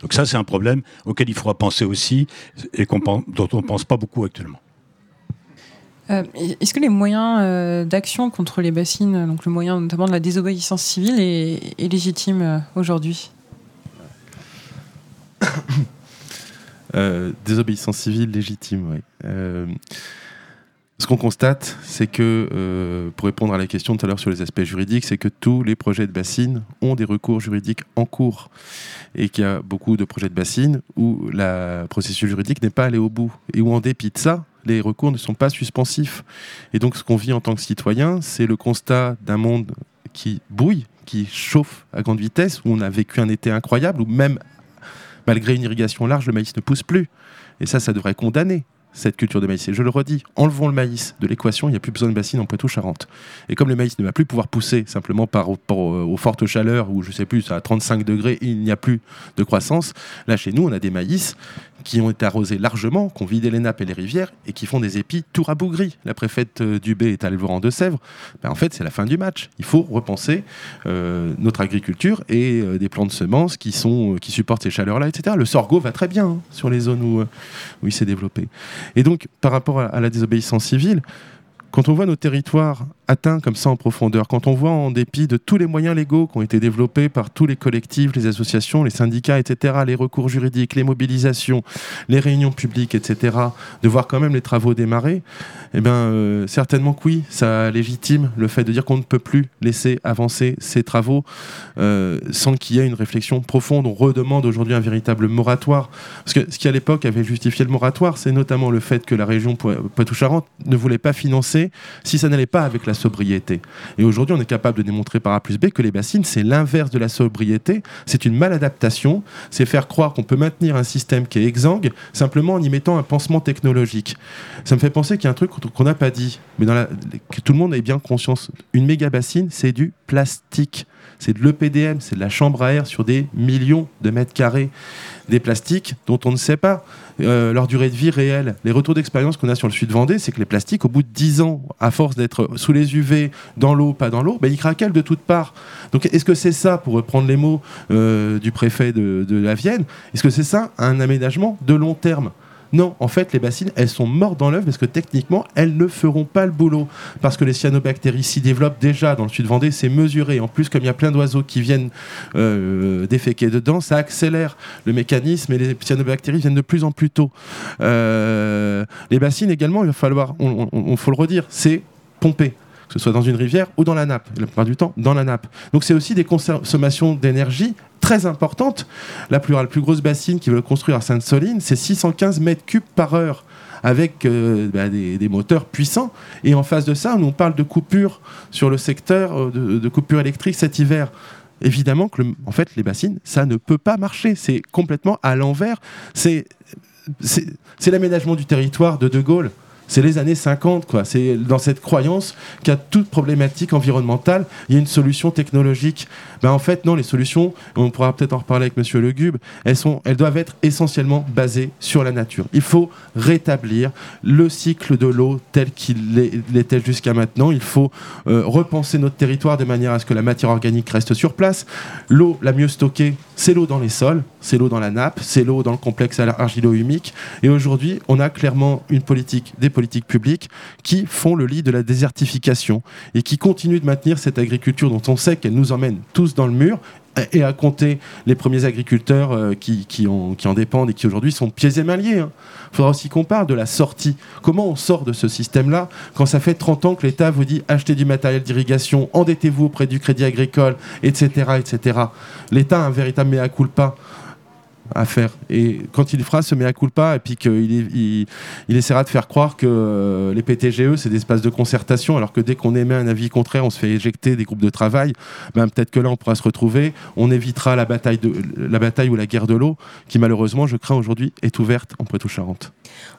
E: Donc ça, c'est un problème auquel il faudra penser aussi et dont on ne pense pas beaucoup actuellement.
D: Euh, Est-ce que les moyens euh, d'action contre les bassines, donc le moyen notamment de la désobéissance civile, est, est légitime euh, aujourd'hui?
O: Désobéissance civile légitime, oui. Ce qu'on constate, c'est que, pour répondre à la question tout à l'heure sur les aspects juridiques, c'est que tous les projets de bassines ont des recours juridiques en cours. Et qu'il y a beaucoup de projets de bassines où le processus juridique n'est pas allé au bout. Et où, en dépit de ça, les recours ne sont pas suspensifs. Et donc, ce qu'on vit en tant que citoyen, c'est le constat d'un monde qui bouille, qui chauffe à grande vitesse, où on a vécu un été incroyable, où même malgré une irrigation large, le maïs ne pousse plus. Et ça, ça devrait condamner cette culture de maïs. Et je le redis, enlevons le maïs de l'équation, il n'y a plus besoin de bassines en Poitou-Charentes. Et comme le maïs ne va plus pouvoir pousser simplement par, par- aux fortes chaleurs, où je sais plus, à 35 degrés, il n'y a plus de croissance, là chez nous, on a des maïs qui ont été arrosés largement, qui ont vidé les nappes et les rivières, et qui font des épis tout rabougris. La préfète euh, Dubé est à en de Sèvres. Ben, en fait, c'est la fin du match. Il faut repenser euh, notre agriculture et euh, des plants de semences qui, sont, qui supportent ces chaleurs-là, etc. Le sorgho va très bien hein, sur les zones où, où il s'est développé. Et donc, par rapport à la désobéissance civile, quand on voit nos territoires atteints comme ça en profondeur, quand on voit en dépit de tous les moyens légaux qui ont été développés par tous les collectifs, les associations, les syndicats, etc., les recours juridiques, les mobilisations, les réunions publiques, etc., de voir quand même les travaux démarrer, eh bien, euh, certainement que oui, ça légitime le fait de dire qu'on ne peut plus laisser avancer ces travaux euh, sans qu'il y ait une réflexion profonde. On redemande aujourd'hui un véritable moratoire. Parce que ce qui à l'époque avait justifié le moratoire, c'est notamment le fait que la région Po- Poitou-Charentes ne voulait pas financer si ça n'allait pas avec la sobriété. Et aujourd'hui, on est capable de démontrer par A plus B que les bassines, c'est l'inverse de la sobriété. C'est une maladaptation. C'est faire croire qu'on peut maintenir un système qui est exsangue simplement en y mettant un pansement technologique. Ça me fait penser qu'il y a un truc qu'on n'a pas dit, mais que tout le monde ait bien conscience. Une méga bassine, c'est du plastique. C'est de l'EPDM, c'est de la chambre à air sur des millions de mètres carrés. Des plastiques dont on ne sait pas euh, leur durée de vie réelle. Les retours d'expérience qu'on a sur le sud Vendée, c'est que les plastiques, au bout de 10 ans, à force d'être sous les UV, dans l'eau, pas dans l'eau, ben, ils craquellent de toutes parts. Donc est-ce que c'est ça, pour reprendre les mots euh, du préfet de, de la Vienne, est-ce que c'est ça un aménagement de long terme? Non, en fait, les bassines, elles sont mortes dans l'œuf parce que techniquement, elles ne feront pas le boulot. Parce que les cyanobactéries s'y développent déjà dans le sud Vendée, c'est mesuré. En plus, comme il y a plein d'oiseaux qui viennent euh, déféquer dedans, ça accélère le mécanisme et les cyanobactéries viennent de plus en plus tôt. Euh, les bassines également, il va falloir, on- faut le redire, c'est pomper que ce soit dans une rivière ou dans la nappe, la plupart du temps dans la nappe. Donc c'est aussi des consommations d'énergie très importantes. La plus, grosse bassine qu'ils veulent construire à Sainte-Soline, c'est 615 mètres cubes par heure avec euh, bah, des, moteurs puissants. Et en face de ça, on parle de coupures sur le secteur, euh, de, coupures électriques cet hiver. évidemment que en fait, les bassines, ça ne peut pas marcher. C'est complètement à l'envers. C'est l'aménagement du territoire de De Gaulle. C'est les années 50, quoi. C'est dans cette croyance qu'à toute problématique environnementale, il y a une solution technologique. Ben, en fait, non, les solutions, on pourra peut-être en reparler avec Monsieur Le Gube, elles, sont, elles doivent être essentiellement basées sur la nature. Il faut rétablir le cycle de l'eau tel qu'il l'était jusqu'à maintenant. Il faut euh, repenser notre territoire de manière à ce que la matière organique reste sur place. L'eau la mieux stockée, c'est l'eau dans les sols, c'est l'eau dans la nappe, c'est l'eau dans le complexe argilo-humique. Et aujourd'hui, on a clairement une politique, des politiques publiques qui font le lit de la désertification et qui continuent de maintenir cette agriculture dont on sait qu'elle nous emmène tous dans le mur et à compter les premiers agriculteurs euh, qui, qui en, qui en dépendent et qui aujourd'hui sont pieds et mains liés. Il faudra aussi qu'on parle de la sortie. Comment on sort de ce système-là quand ça fait 30 ans que l'État vous dit achetez du matériel d'irrigation, endettez-vous auprès du crédit agricole, etc. etc. L'État a un véritable mea culpa à faire. Et quand il fera ce mea culpa et puis qu'il il, essaiera de faire croire que euh, les PTGE, c'est des espaces de concertation, alors que dès qu'on émet un avis contraire, on se fait éjecter des groupes de travail, ben, peut-être que là, on pourra se retrouver, on évitera la bataille, de, la bataille ou la guerre de l'eau, qui malheureusement, je crains aujourd'hui, est ouverte en Poitou-Charentes.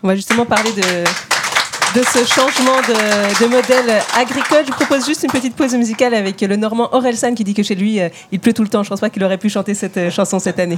C: On va justement parler de, de ce changement de, de modèle agricole. Je vous propose juste une petite pause musicale avec le Normand Orelsan qui dit que chez lui, euh, il pleut tout le temps. Je pense pas qu'il aurait pu chanter cette euh, chanson cette année.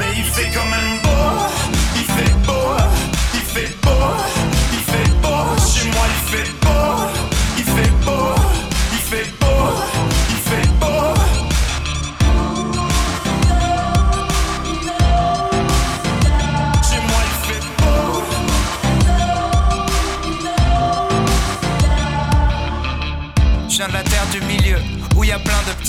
P: Mais il fait quand même beau, il fait beau, il fait beau, il fait beau. Chez moi il fait beau, il fait beau, il fait beau,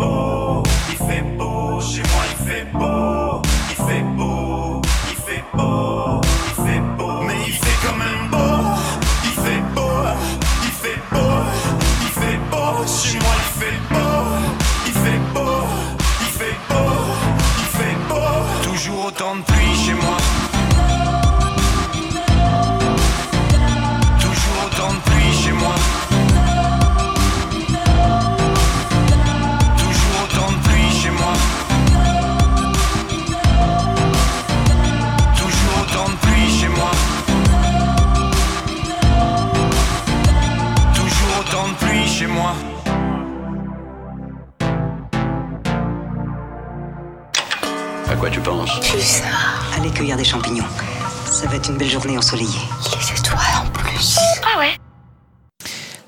P: beau, il fait beau. Chez moi il fait beau, il fait beau, il fait beau,
Q: cueillir des champignons. Ça va être une belle journée ensoleillée.
A: Les étoiles en plus.
J: Ah ouais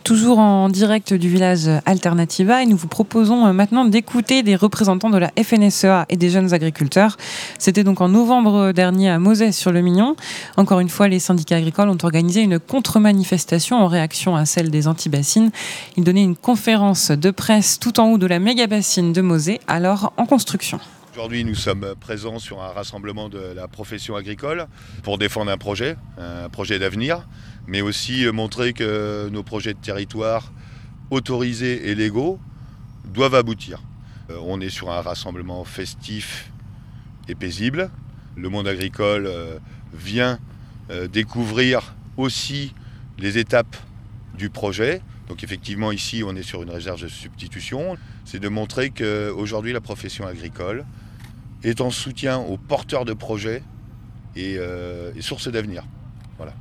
D: Toujours en direct du village Alternativa et nous vous proposons euh, maintenant d'écouter des représentants de la FNSEA et des jeunes agriculteurs. C'était donc en novembre dernier à Mosès sur le Mignon. Encore une fois, les syndicats agricoles ont organisé une contre-manifestation en réaction à celle des anti-bassines. Ils donnaient une conférence de presse tout en haut de la méga bassine de Mosée, alors en construction.
R: Aujourd'hui, nous sommes présents sur un rassemblement de la profession agricole pour défendre un projet, un projet d'avenir, mais aussi montrer que nos projets de territoire autorisés et légaux doivent aboutir. Euh, On est sur un rassemblement festif et paisible. Le monde agricole euh, vient euh, découvrir aussi les étapes du projet. Donc effectivement ici on est sur une réserve de substitution. C'est de montrer qu'aujourd'hui la profession agricole est en soutien aux porteurs de projets et, euh, source d'avenir. Voilà.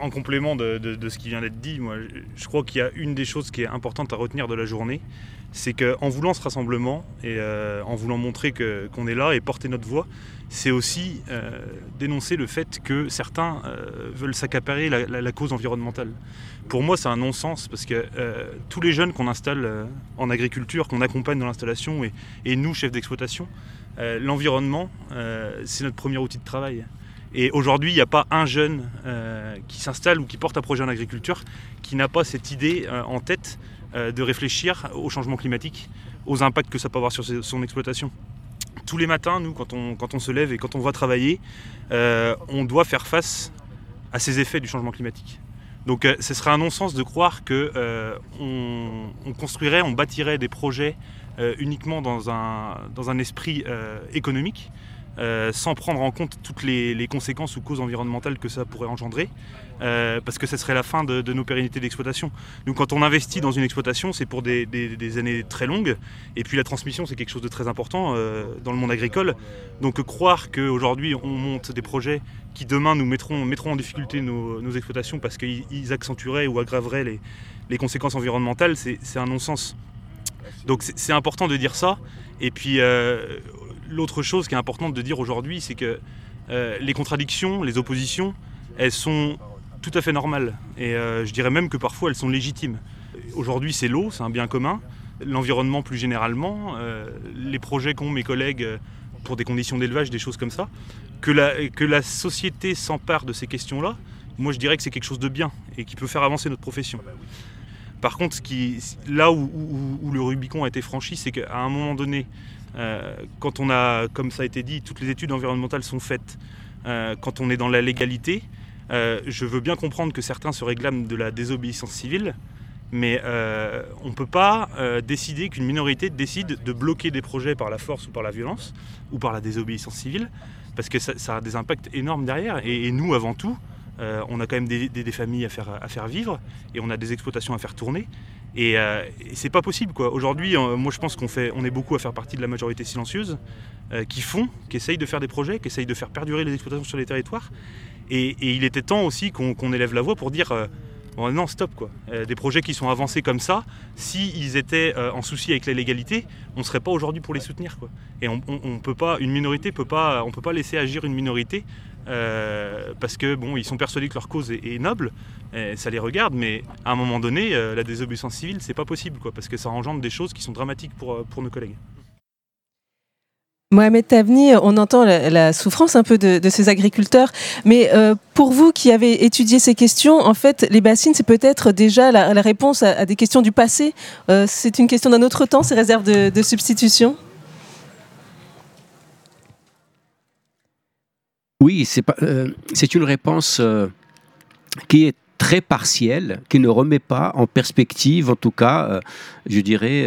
S: En complément de, ce qui vient d'être dit, moi, je- crois qu'il y a une des choses qui est importante à retenir de la journée, c'est qu'en voulant ce rassemblement et euh, en voulant montrer qu'on est là et porter notre voix, c'est aussi euh, dénoncer le fait que certains euh, veulent s'accaparer la, cause environnementale. Pour moi, c'est un non-sens parce que tous les jeunes qu'on installe en agriculture, qu'on accompagne dans l'installation et nous, chefs d'exploitation, euh, l'environnement, euh, c'est notre premier outil de travail. Et aujourd'hui, il n'y a pas un jeune euh, qui s'installe ou qui porte un projet en agriculture qui n'a pas cette idée en tête de réfléchir au changement climatique, aux impacts que ça peut avoir sur son exploitation. Tous les matins, nous, quand on, quand on se lève et quand on va travailler, on doit faire face à ces effets du changement climatique. Donc ce serait un non-sens de croire euh, on, on construirait, on bâtirait des projets uniquement dans un, esprit euh, économique, euh, sans prendre en compte toutes les, conséquences ou causes environnementales que ça pourrait engendrer, euh, parce que ce serait la fin de, nos pérennités d'exploitation. Nous, quand on investit dans une exploitation, c'est pour des, années très longues, et puis la transmission, c'est quelque chose de très important euh, dans le monde agricole. Donc croire qu'aujourd'hui, on monte des projets qui demain nous mettront, en difficulté nos, exploitations parce qu'ils ils accentueraient ou aggraveraient les, conséquences environnementales, c'est un non-sens. Donc c'est important de dire ça. Et puis euh, l'autre chose qui est importante de dire aujourd'hui, c'est que euh, les contradictions, les oppositions, elles sont tout à fait normales. Et euh, je dirais même que parfois elles sont légitimes. Aujourd'hui c'est l'eau, c'est un bien commun. L'environnement plus généralement, les projets qu'ont mes collègues pour des conditions d'élevage, des choses comme ça. Que la société s'empare de ces questions-là, moi je dirais que c'est quelque chose de bien et qui peut faire avancer notre profession. Par contre, là où, le Rubicon a été franchi, c'est qu'à un moment donné, euh, quand on a, comme ça a été dit, toutes les études environnementales sont faites, euh, quand on est dans la légalité, euh, je veux bien comprendre que certains se réclament de la désobéissance civile, mais on ne peut pas décider qu'une minorité décide de bloquer des projets par la force ou par la violence ou par la désobéissance civile, parce que ça, a des impacts énormes derrière. Et nous, avant tout, euh, on a quand même des, familles à faire, vivre et on a des exploitations à faire tourner. Et, euh, c'est pas possible. Aujourd'hui, euh, moi je pense qu'on fait, on est beaucoup à faire partie de la majorité silencieuse qui font, qui essayent de faire des projets, qui essayent de faire perdurer les exploitations sur les territoires. Et, il était temps aussi qu'on élève la voix pour dire non stop des projets qui sont avancés comme ça, s'ils étaient en souci avec la légalité, on serait pas aujourd'hui pour les soutenir. Et on, on- on peut pas, une minorité peut pas, on peut pas laisser agir une minorité euh, parce que bon, ils sont persuadés que leur cause est, noble, ça les regarde, mais à un moment donné, euh, la désobéissance civile, c'est pas possible, quoi, parce que ça engendre des choses qui sont dramatiques pour, euh, pour nos collègues.
C: Mohamed Tabni, on entend la, souffrance un peu de, ces agriculteurs, mais pour vous qui avez étudié ces questions, en fait, les bassines, c'est peut-être déjà la, réponse à, des questions du passé. C'est une question d'un autre temps, ces réserves de substitution
F: Oui, euh, c'est une réponse euh, qui est très partielle, qui ne remet pas en perspective, en tout cas, euh, je dirais,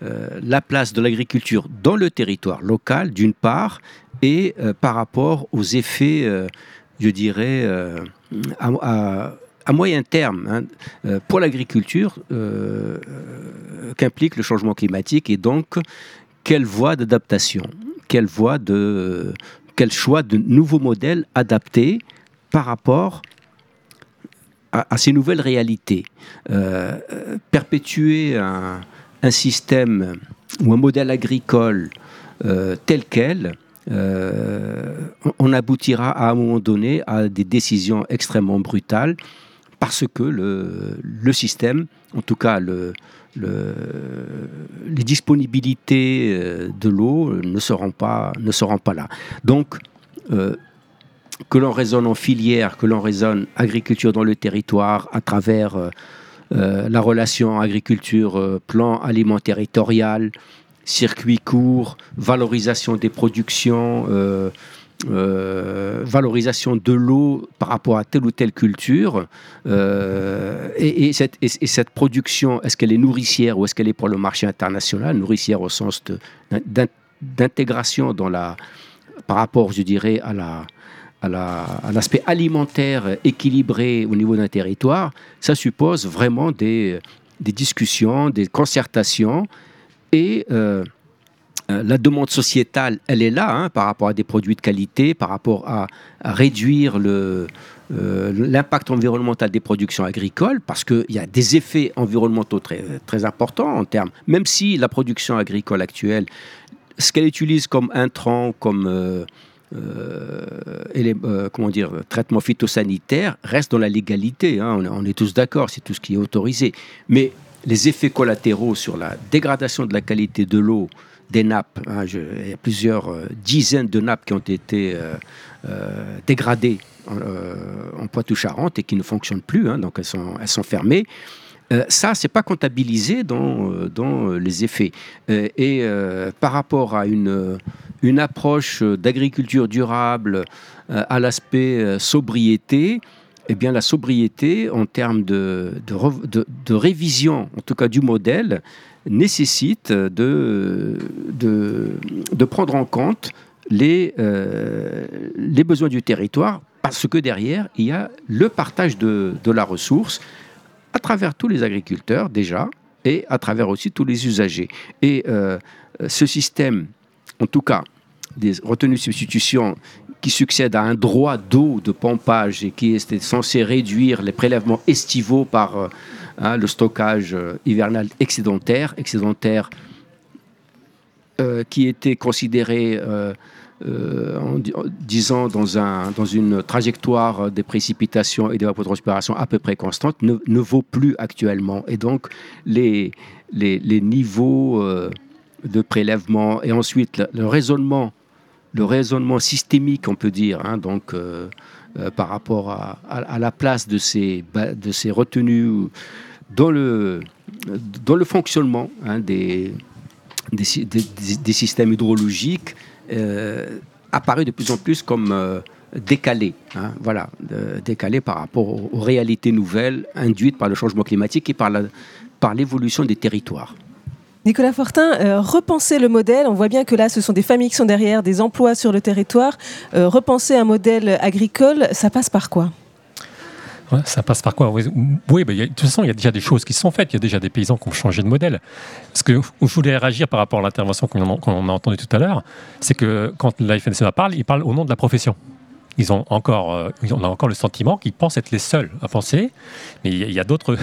F: la place de l'agriculture dans le territoire local, d'une part, et par rapport aux effets, je dirais, à, moyen terme, hein, pour l'agriculture, qu'implique le changement climatique et donc quelle voie d'adaptation, quelle voie de, quel choix de nouveaux modèles adaptés par rapport à, ces nouvelles réalités. Euh, perpétuer un, système ou un modèle agricole euh, tel quel, euh, on- on aboutira à un moment donné à des décisions extrêmement brutales parce que le, le système, en tout cas le, le- les disponibilités euh, de l'eau ne seront pas, ne seront pas là. Donc, euh, que l'on raisonne en filière, que l'on raisonne agriculture dans le territoire à travers euh, la relation agriculture-plan alimentaire territorial, circuits courts, valorisation des productions, euh, valorisation de l'eau par rapport à telle ou telle culture. Euh, et, et cette, et- et cette production, est-ce qu'elle est nourricière ou est-ce qu'elle est pour le marché international Nourricière au sens d'intégration dans la, par rapport, je dirais, à la à la- l'aspect alimentaire équilibré au niveau d'un territoire, ça suppose vraiment des, des discussions, des concertations et euh, euh, la demande sociétale, elle est là hein, par rapport à des produits de qualité, par rapport à, réduire euh, l'impact environnemental des productions agricoles, parce qu'il y a des effets environnementaux très, importants en termes, même si la production agricole actuelle, ce qu'elle utilise comme intrant, comme euh, dire, traitement phytosanitaire reste dans la légalité. hein. on est tous d'accord, c'est tout ce qui est autorisé. Mais les effets collatéraux sur la dégradation de la qualité de l'eau, des nappes, hein, il y a plusieurs euh, dizaines de nappes qui ont été euh, euh, dégradées en, en Poitou-Charentes et qui ne fonctionnent plus, hein, donc elles sont, fermées. Ça, c'est pas comptabilisé dans, les effets. Et par rapport à une, approche d'agriculture durable à l'aspect sobriété, eh bien, la sobriété, en termes de- de révision, en tout cas du modèle, nécessite de, prendre en compte les, euh, les besoins du territoire, parce que derrière, il y a le partage de, de la ressource à travers tous les agriculteurs déjà, et à travers aussi tous les usagers. Et euh, ce système, en tout cas, des retenues de substitution qui succède à un droit d'eau de pompage et qui est censé réduire les prélèvements estivaux par euh, hein, le stockage euh, hivernal excédentaire, excédentaire euh, qui était considéré euh, en, di- en disant dans, un, dans une trajectoire des précipitations et d'évapotranspiration à peu près constante, ne, ne vaut plus actuellement. Et donc, les, les, les niveaux de prélèvement et ensuite le, raisonnement, le raisonnement systémique, on peut dire, hein, donc par rapport à, à- la place de ces, de ces retenues dans le, dans le fonctionnement hein, des, des, sy- des- des- des systèmes hydrologiques euh, apparaît de plus en plus comme euh, décalé, hein, voilà, décalé par rapport aux, aux réalités nouvelles induites par le changement climatique et par par l'évolution des territoires.
C: Nicolas Fortin, euh, repenser le modèle, on voit bien que là, ce sont des familles qui sont derrière, des emplois sur le territoire. Repenser un modèle agricole, ça passe par quoi?
N: Ça passe par quoi Oui, de toute façon, il y a déjà des choses qui sont faites. Il y a déjà des paysans qui ont changé de modèle. Ce que je voulais réagir par rapport à l'intervention qu'on a, a entendue tout à l'heure, c'est que quand la parle, il parle au nom de la profession. Ils ont encore, euh, on a encore le sentiment qu'ils pensent être les seuls à penser, mais il y a- d'autres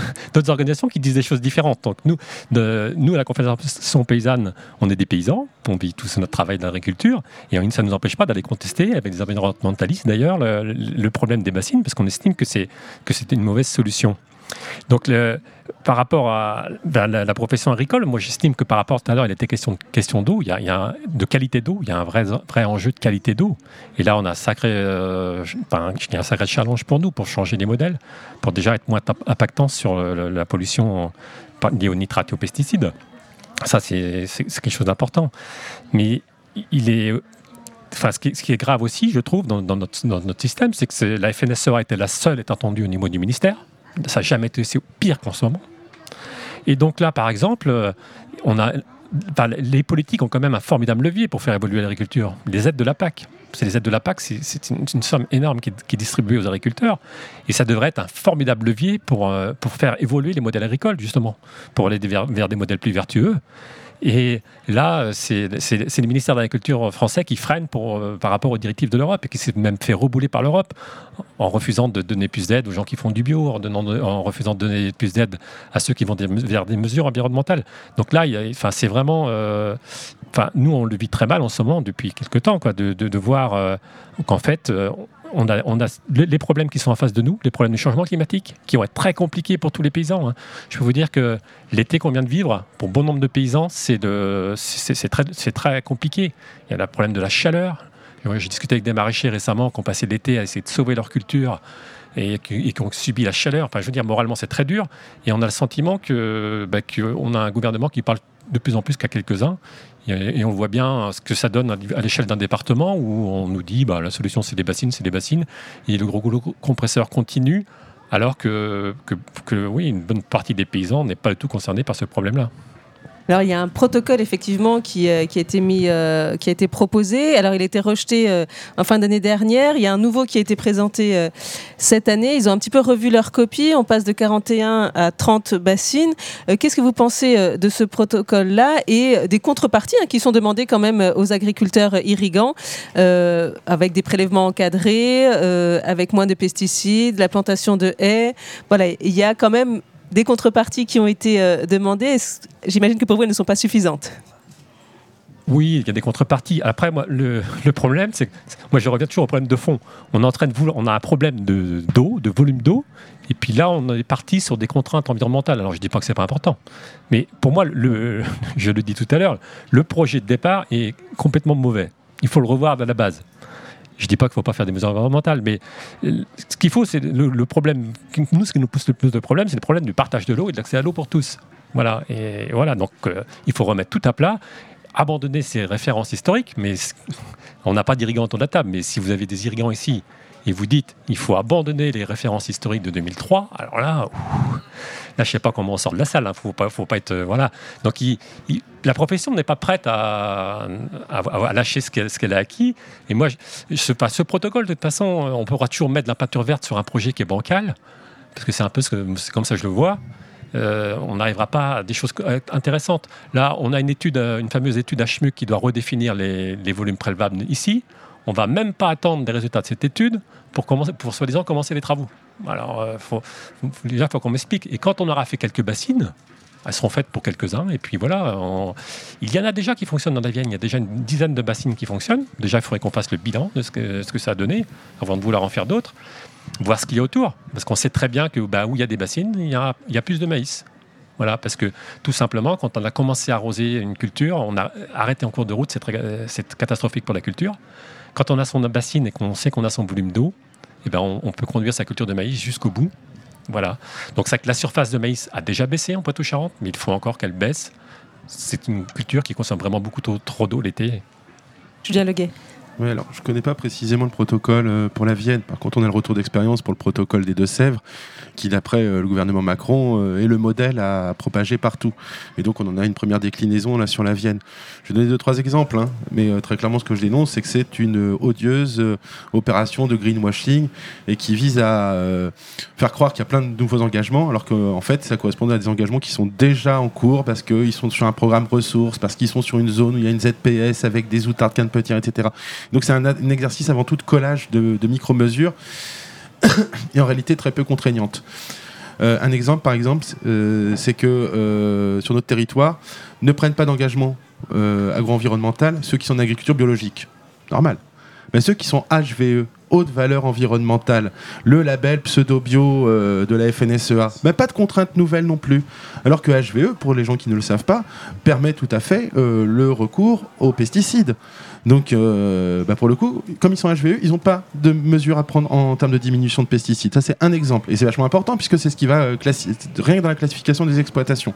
N: organisations qui disent des choses différentes. Donc nous, de, nous à la Confédération paysanne, on est des paysans, on vit tous notre travail d'agriculture, et ça ne nous empêche pas d'aller contester avec des environnementalistes d'ailleurs le, le problème des bassines, parce qu'on estime que c'est une mauvaise solution. Donc, par rapport à la, profession agricole, moi j'estime que par rapport tout à l'heure, il était question, question d'eau, il y a, de qualité d'eau, il y a un vrai, vrai enjeu de qualité d'eau. Et là, on a un sacré, euh, un sacré challenge pour nous pour changer les modèles, pour déjà être moins impactant sur le- la pollution liée aux nitrates et aux pesticides. Ça, c'est quelque chose d'important. Mais il est Enfin, ce, qui, est grave aussi, je trouve, dans, notre, dans notre système, c'est que la FNSEA était la seule est entendue au niveau du ministère. Ça n'a jamais été aussi pire qu'en ce moment. Et donc là, par exemple, euh, on a, les politiques ont quand même un formidable levier pour faire évoluer l'agriculture. Les aides de la PAC. C'est les aides de la PAC, c'est- une, somme énorme qui, est distribuée aux agriculteurs. Et ça devrait être un formidable levier pour, euh, pour faire évoluer les modèles agricoles, justement, pour aller vers des modèles plus vertueux. Et là, c'est le ministère de l'Agriculture français qui freine euh, par rapport aux directives de l'Europe et qui s'est même fait rebouler par l'Europe en refusant de donner plus d'aide aux gens qui font du bio, en, refusant de donner plus d'aide à ceux qui vont vers des mesures environnementales. Donc là, c'est vraiment... euh, nous, on le vit très mal en ce moment depuis quelques temps, quoi, de, de, voir euh, qu'en fait, on a, les problèmes qui sont en face de nous, les problèmes du changement climatique, qui vont être très compliqués pour tous les paysans. hein. Je peux vous dire que l'été qu'on vient de vivre, pour bon nombre de paysans, c'est très, compliqué. Il y a le problème de la chaleur. J'ai discuté avec des maraîchers récemment qui ont passé l'été à essayer de sauver leur culture et qui, et qui ont subi la chaleur. Enfin, je veux dire, moralement, c'est très dur. Et on a le sentiment que bah, qu'on a un gouvernement qui parle de plus en plus qu'à quelques-uns. Et, on voit bien ce que ça donne à, l'échelle d'un département où on nous dit bah, la solution c'est des bassines, c'est des bassines. Et le gros goulot compresseur continue, alors que, que, que, oui, une bonne partie des paysans n'est pas du tout concernée par ce problème-là.
C: Alors il y a un protocole effectivement qui, euh, a été mis, euh, qui a été proposé. Alors il a été rejeté euh, en fin d'année dernière. Il y a un nouveau qui a été présenté cette année. Ils ont un petit peu revu leur copie. On passe de 41 à 30 bassines. Qu'est-ce que vous pensez de ce protocole-là et des contreparties hein, qui sont demandées quand même aux agriculteurs irrigants avec des prélèvements encadrés, avec moins de pesticides, la plantation de haies. Voilà, il y a quand même des contreparties qui ont été euh, demandées. J'imagine que pour vous, elles ne sont pas suffisantes.
N: Oui, il y a des contreparties. Après, moi, le, problème, c'est que moi, je reviens toujours au problème de fond. On est en train de on a un problème de d'eau, de volume d'eau, et puis là, on est parti sur des contraintes environnementales. Alors, je dis pas que c'est pas important, mais pour moi, je le dis tout à l'heure, le projet de départ est complètement mauvais. Il faut le revoir à la base. Je dis pas qu'il faut pas faire des mesures environnementales, mais ce qu'il faut, c'est le, problème. Nous, ce qui nous pousse le plus de problèmes, c'est le problème du partage de l'eau et de l'accès à l'eau pour tous. Voilà. Et voilà. Donc, euh, il faut remettre tout à plat abandonner ces références historiques, mais on n'a pas d'irrigants autour de la table, mais si vous avez des irrigants ici et vous dites il faut abandonner les références historiques de 2003, alors là, ouh, là sais pas comment on sort de la salle, il faut faut pas être euh, voilà. Donc la profession n'est pas prête à, lâcher ce qu'elle a acquis. Et moi, ce protocole, de toute façon, on pourra toujours mettre de la peinture verte sur un projet qui est bancal, parce que c'est un peu ce c'est comme ça que je le vois. Euh, on n'arrivera pas à des choses euh, intéressantes. Là, on a une étude, euh, une fameuse étude HMUC qui doit redéfinir les volumes prélevables ici. On va même pas attendre des résultats de cette étude pour, pour soi-disant commencer les travaux. Alors, euh, déjà, il faut qu'on m'explique. Et quand on aura fait quelques bassines, elles seront faites pour quelques-uns. Et puis voilà, il y en a déjà qui fonctionnent dans la Vienne. Il y a déjà une dizaine de bassines qui fonctionnent. Déjà, il faudrait qu'on fasse le bilan de ce que, ça a donné avant de vouloir en faire d'autres. Voir ce qu'il y a autour. Parce qu'on sait très bien que bah, où il y a des bassines, il y a, il y a plus de maïs. Voilà, parce que tout simplement, quand on a commencé à arroser une culture, on a arrêté en cours de route, c'est euh, c'est catastrophique pour la culture. Quand on a son bassine et qu'on sait qu'on a son volume d'eau, eh ben on, peut conduire sa culture de maïs jusqu'au bout. Voilà. Donc la surface de maïs a déjà baissé en Poitou-Charentes, mais il faut encore qu'elle baisse. C'est une culture qui consomme vraiment beaucoup trop, trop d'eau l'été.
C: Julien Leguet.
O: Oui, alors je ne connais pas précisément le protocole euh, pour la Vienne. Par contre, on a le retour d'expérience pour le protocole des Deux-Sèvres, qui, d'après euh, le gouvernement Macron, euh, est le modèle à propager partout. Et donc, on en a une première déclinaison là sur la Vienne. Je vais donner deux, trois exemples, hein, mais très clairement, ce que je dénonce, c'est que c'est une odieuse opération de greenwashing et qui vise à faire croire qu'il y a plein de nouveaux engagements, alors qu'en fait, ça correspond à des engagements qui sont déjà en cours parce qu'ils sont sur un programme ressources, parce qu'ils sont sur une zone où il y a une ZPS avec des outardes canepetières, etc. Donc c'est un, exercice avant tout de collage de, micro-mesures et en réalité très peu contraignante. Euh, un exemple, par exemple, euh, c'est que euh, sur notre territoire, ne prennent pas d'engagement agro-environnemental ceux qui sont en agriculture biologique. Normal. Mais ceux qui sont HVE, haute valeur environnementale, le label pseudo-bio de la FNSEA, mais pas de contraintes nouvelles non plus. Alors que HVE, pour les gens qui ne le savent pas, permet tout à fait le recours aux pesticides. Donc, euh, bah, pour le coup, comme ils sont HVE, ils n'ont pas de mesures à prendre en termes de diminution de pesticides. Ça, c'est un exemple. Et c'est vachement important puisque c'est ce qui va euh, rien que dans la classification des exploitations.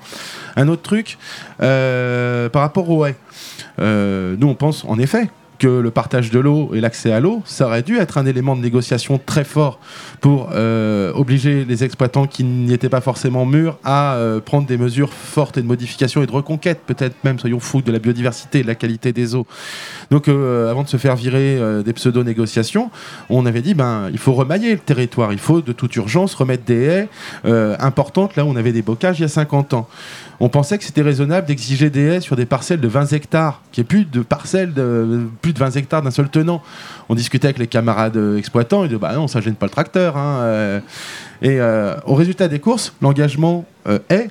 O: Un autre truc, euh, par rapport aux haies. Euh, nous, on pense en effet que le partage de l'eau et l'accès à l'eau, ça aurait dû être un élément de négociation très fort pour euh, obliger les exploitants qui n'y étaient pas forcément mûrs à euh, prendre des mesures fortes et de modification et de reconquête, peut-être même, soyons fous, de la biodiversité et de la qualité des eaux. Donc, euh, avant de se faire virer des pseudo-négociations, on avait dit ben il faut remailler le territoire, il faut de toute urgence remettre des haies importantes là où on avait des bocages il y a 50 ans. On pensait que c'était raisonnable d'exiger des haies sur des parcelles de 20 hectares, n'y ait plus de parcelles de plus de 20 hectares d'un seul tenant. On discutait avec les camarades euh, exploitants, ils disaient bah non, ça gêne pas le tracteur. hein, euh. Et euh, au résultat des courses, l'engagement est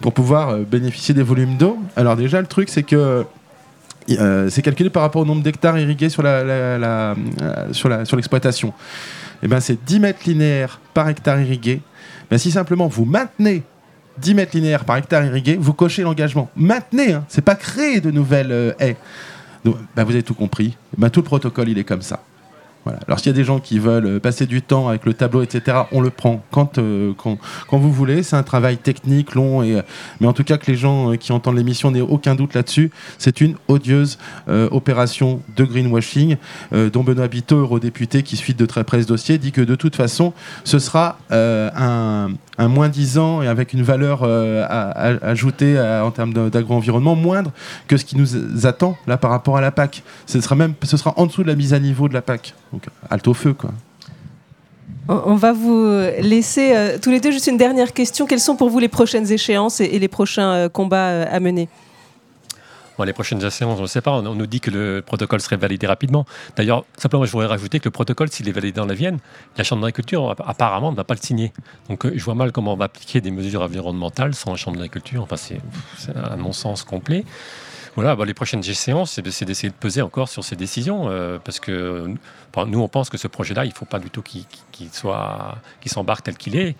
O: pour pouvoir bénéficier des volumes d'eau. Alors déjà, le truc, c'est que c'est calculé par rapport au nombre d'hectares irrigués sur sur la- sur l'exploitation. Et ben c'est 10 mètres linéaires par hectare irrigué. Ben, si simplement vous maintenez 10 mètres linéaires par hectare irrigué, vous cochez l'engagement. Maintenez, hein, c'est pas créer de nouvelles euh, haies. Ben, vous avez tout compris. Ben, tout le protocole, il est comme ça. Alors s'il y a des gens qui veulent euh, passer du temps avec le tableau, etc., on le prend quand, euh, quand, quand vous voulez. C'est un travail technique, long, et, euh, mais en tout cas que les gens qui entendent l'émission n'aient aucun doute là-dessus. C'est une odieuse opération de greenwashing dont Benoît Biteau, eurodéputé qui suit de très près ce dossier, dit que de toute façon, ce sera un, un moins 10 ans et avec une valeur ajoutée en termes d'agro-environnement moindre que ce qui nous attend là par rapport à la PAC. Ce sera même ce sera en dessous de la mise à niveau de la PAC. Donc halte au feu quoi.
C: On va vous laisser euh, tous les deux juste une dernière question. Quelles sont pour vous les prochaines échéances et, et les prochains euh, combats euh, à mener?
N: Bon, les prochaines séances, on ne sait pas. On, on nous dit que le protocole serait validé rapidement. D'ailleurs, simplement, je voudrais rajouter que le protocole, s'il est validé dans la Vienne, la Chambre d'agriculture, app- apparemment, ne va pas le signer. Donc, euh, je vois mal comment on va appliquer des mesures environnementales sans la Chambre d'agriculture. Enfin, c'est c'est un non-sens complet. Voilà, bah, les prochaines séances, c'est d'essayer de peser encore sur ces décisions, euh, parce que euh, nous, on pense que ce projet-là, il ne faut pas du tout qu'il soit, qu'il s'embarque tel qu'il est.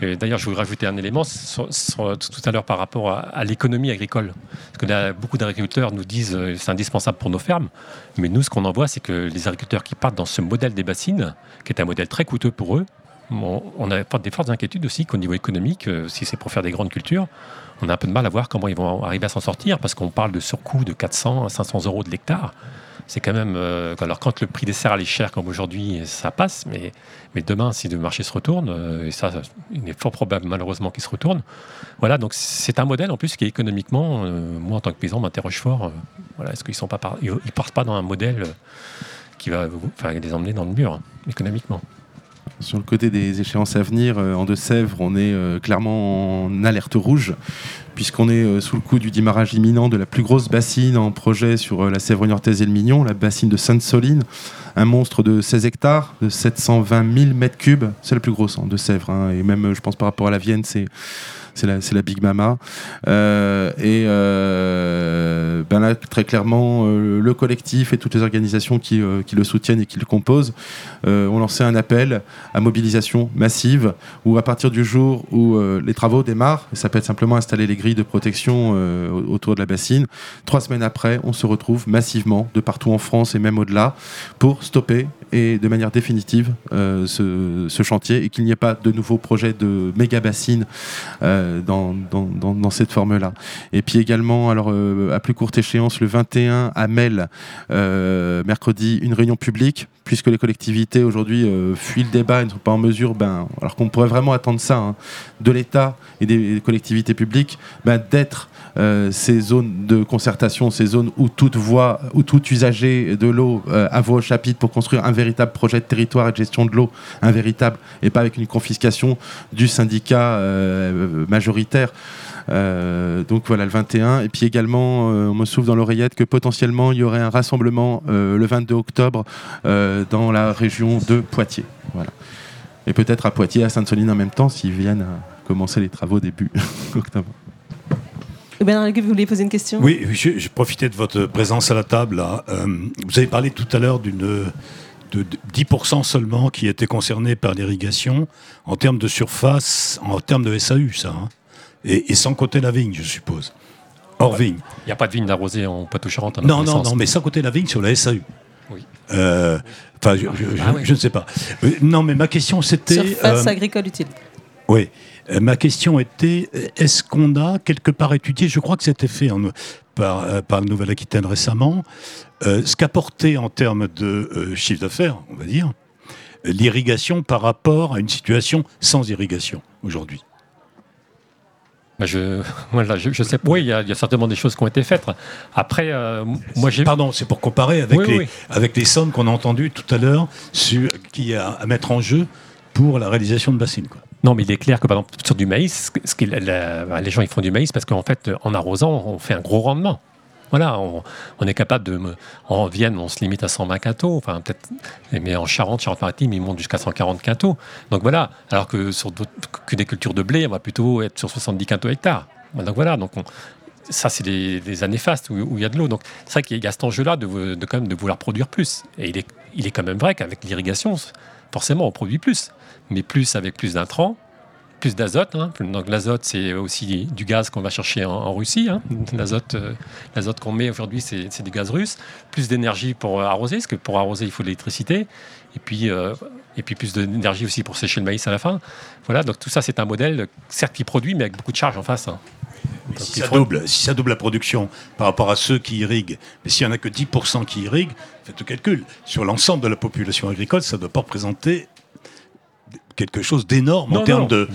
N: D'ailleurs, je voudrais rajouter un élément sur- tout à l'heure par rapport à, l'économie agricole, parce que beaucoup d'agriculteurs nous disent que c'est indispensable pour nos fermes, mais nous, ce qu'on en voit, c'est que les agriculteurs qui partent dans ce modèle des bassines, qui est un modèle très coûteux pour eux, on, a des fortes inquiétudes aussi qu'au niveau économique, euh, si c'est pour faire des grandes cultures, on a un peu de mal à voir comment ils vont arriver à s'en sortir parce qu'on parle de surcoût de 400 à 500 euros de l'hectare. C'est quand même. euh, alors, quand le prix des céréales est cher comme aujourd'hui, ça passe, mais, demain, si le marché se retourne, euh, et ça, il est fort probable malheureusement qu'il se retourne, voilà, donc c'est un modèle en plus qui économiquement, euh, moi en tant que paysan, m'interroge fort. voilà, Est-ce qu'ils ils partent pas dans un modèle qui va enfin, les emmener dans le mur, hein, économiquement
O: Sur le côté des échéances à venir, euh, en Deux-Sèvres, on est euh, clairement en alerte rouge, puisqu'on est euh, sous le coup du démarrage imminent de la plus grosse bassine en projet sur la Sèvre niortaise et le Mignon, la bassine de Sainte-Soline, un monstre de 16 hectares, de 720 000 mètres cubes. C'est la plus grosse en Deux-Sèvres, hein, et même, je pense, par rapport à la Vienne, c'est. C'est la, la Big Mama. Euh, et euh, ben là, très clairement, euh, le collectif et toutes les organisations qui, qui le soutiennent et qui le composent ont lancé un appel à mobilisation massive où à partir du jour où les travaux démarrent, ça peut être simplement installer les grilles de protection au- autour de la bassine, trois semaines après, on se retrouve massivement de partout en France et même au-delà pour stopper et de manière définitive ce, chantier et qu'il n'y ait pas de nouveaux projets de méga bassines dans- dans cette forme-là. Et puis également, alors euh, à plus courte échéance, le 21 à Mel, euh, mercredi, une réunion publique, puisque les collectivités aujourd'hui euh, fuient le débat et ne sont pas en mesure, ben, alors qu'on pourrait vraiment attendre ça hein, de l'État et des collectivités publiques, ben, d'être euh, ces zones de concertation, ces zones où toute voie, où tout usager de l'eau euh, a voix au chapitre pour construire un véritable projet de territoire et de gestion de l'eau, un véritable, et pas avec une confiscation du syndicat euh, majoritaire. Euh, donc voilà le 21 et puis également euh, on me souffle dans l'oreillette que potentiellement il y aurait un rassemblement euh, le 22 octobre euh, dans la région de Poitiers voilà et peut-être à Poitiers à Sainte-Soline en même temps s'ils viennent à commencer les travaux début octobre
C: Eh Bernard vous vouliez poser une question?
E: Oui, je, je profitais de votre présence à la table. là. Euh, vous avez parlé tout à l'heure d'une de, de 10% seulement qui étaient concernés par l'irrigation en termes de surface, en termes de SAU, ça. hein. Et, et sans compter la vigne, je suppose. Hors vigne.
N: Il n'y a pas de vigne arrosée en Poitou-Charentes.
E: Non, non, non, mais sans compter la vigne sur la SAU.
N: Oui.
E: Euh, Enfin, je, je-
N: Ah
E: je-
N: oui.
E: je ne sais pas. Euh, Non, mais ma question c'était.
C: Surface
E: euh,
C: agricole utile.
E: oui. Euh, ma question était est-ce qu'on a quelque part étudié, je crois que c'était fait en- par, par la Nouvelle-Aquitaine récemment, euh, ce qu'apportait en termes de euh, chiffre d'affaires, on va dire, l'irrigation par rapport à une situation sans irrigation aujourd'hui?
N: Bah, je, voilà, je, je sais. Oui, il y, a il y a certainement des choses qui ont été faites. Après, euh, moi j'ai.
E: Pardon, c'est pour comparer avec,
N: Oui,
E: les,
N: oui.
E: avec les sommes qu'on a entendues tout à l'heure y a à mettre en jeu pour la réalisation de bassines. Quoi.
N: Non, mais il est clair que par exemple sur du maïs, ce- la- les gens ils font du maïs parce qu'en fait, en arrosant, on fait un gros rendement. Voilà, on, est capable de. En Vienne, on se limite à 120 quintaux, enfin peut-être. Mais en Charente, Charente-Maritime, ils montent jusqu'à 140 quintaux. Donc voilà, alors que sur que des cultures de blé, on va plutôt être sur 70 quintaux hectares. Donc voilà, donc on- ça c'est des, années fastes où, où il y a de l'eau. Donc c'est vrai qu'il y a cet enjeu-là de, de, quand même de vouloir produire plus. Et il est, il est quand même vrai qu'avec l'irrigation, forcément on produit plus. Mais plus avec plus d'intrants, plus d'azote. hein. Donc l'azote, c'est aussi du gaz qu'on va chercher en, en Russie. hein. L'azote, euh, l'azote qu'on met aujourd'hui, c'est du gaz russe. Plus d'énergie pour euh, arroser, parce que pour arroser, il faut de l'électricité. Et puis, euh, et puis plus d'énergie aussi pour sécher le maïs à la fin. Voilà, donc tout ça, c'est un modèle, certes, qui produit, mais avec beaucoup de charge en face. hein.
E: Mais si, ça
N: faut-
E: double, si ça double la production par rapport à ceux qui irriguent, mais s'il n'y en a que 10% qui irriguent, faites le calcul. Sur l'ensemble de la population agricole, ça ne doit pas représenter quelque chose d'énorme en termes de,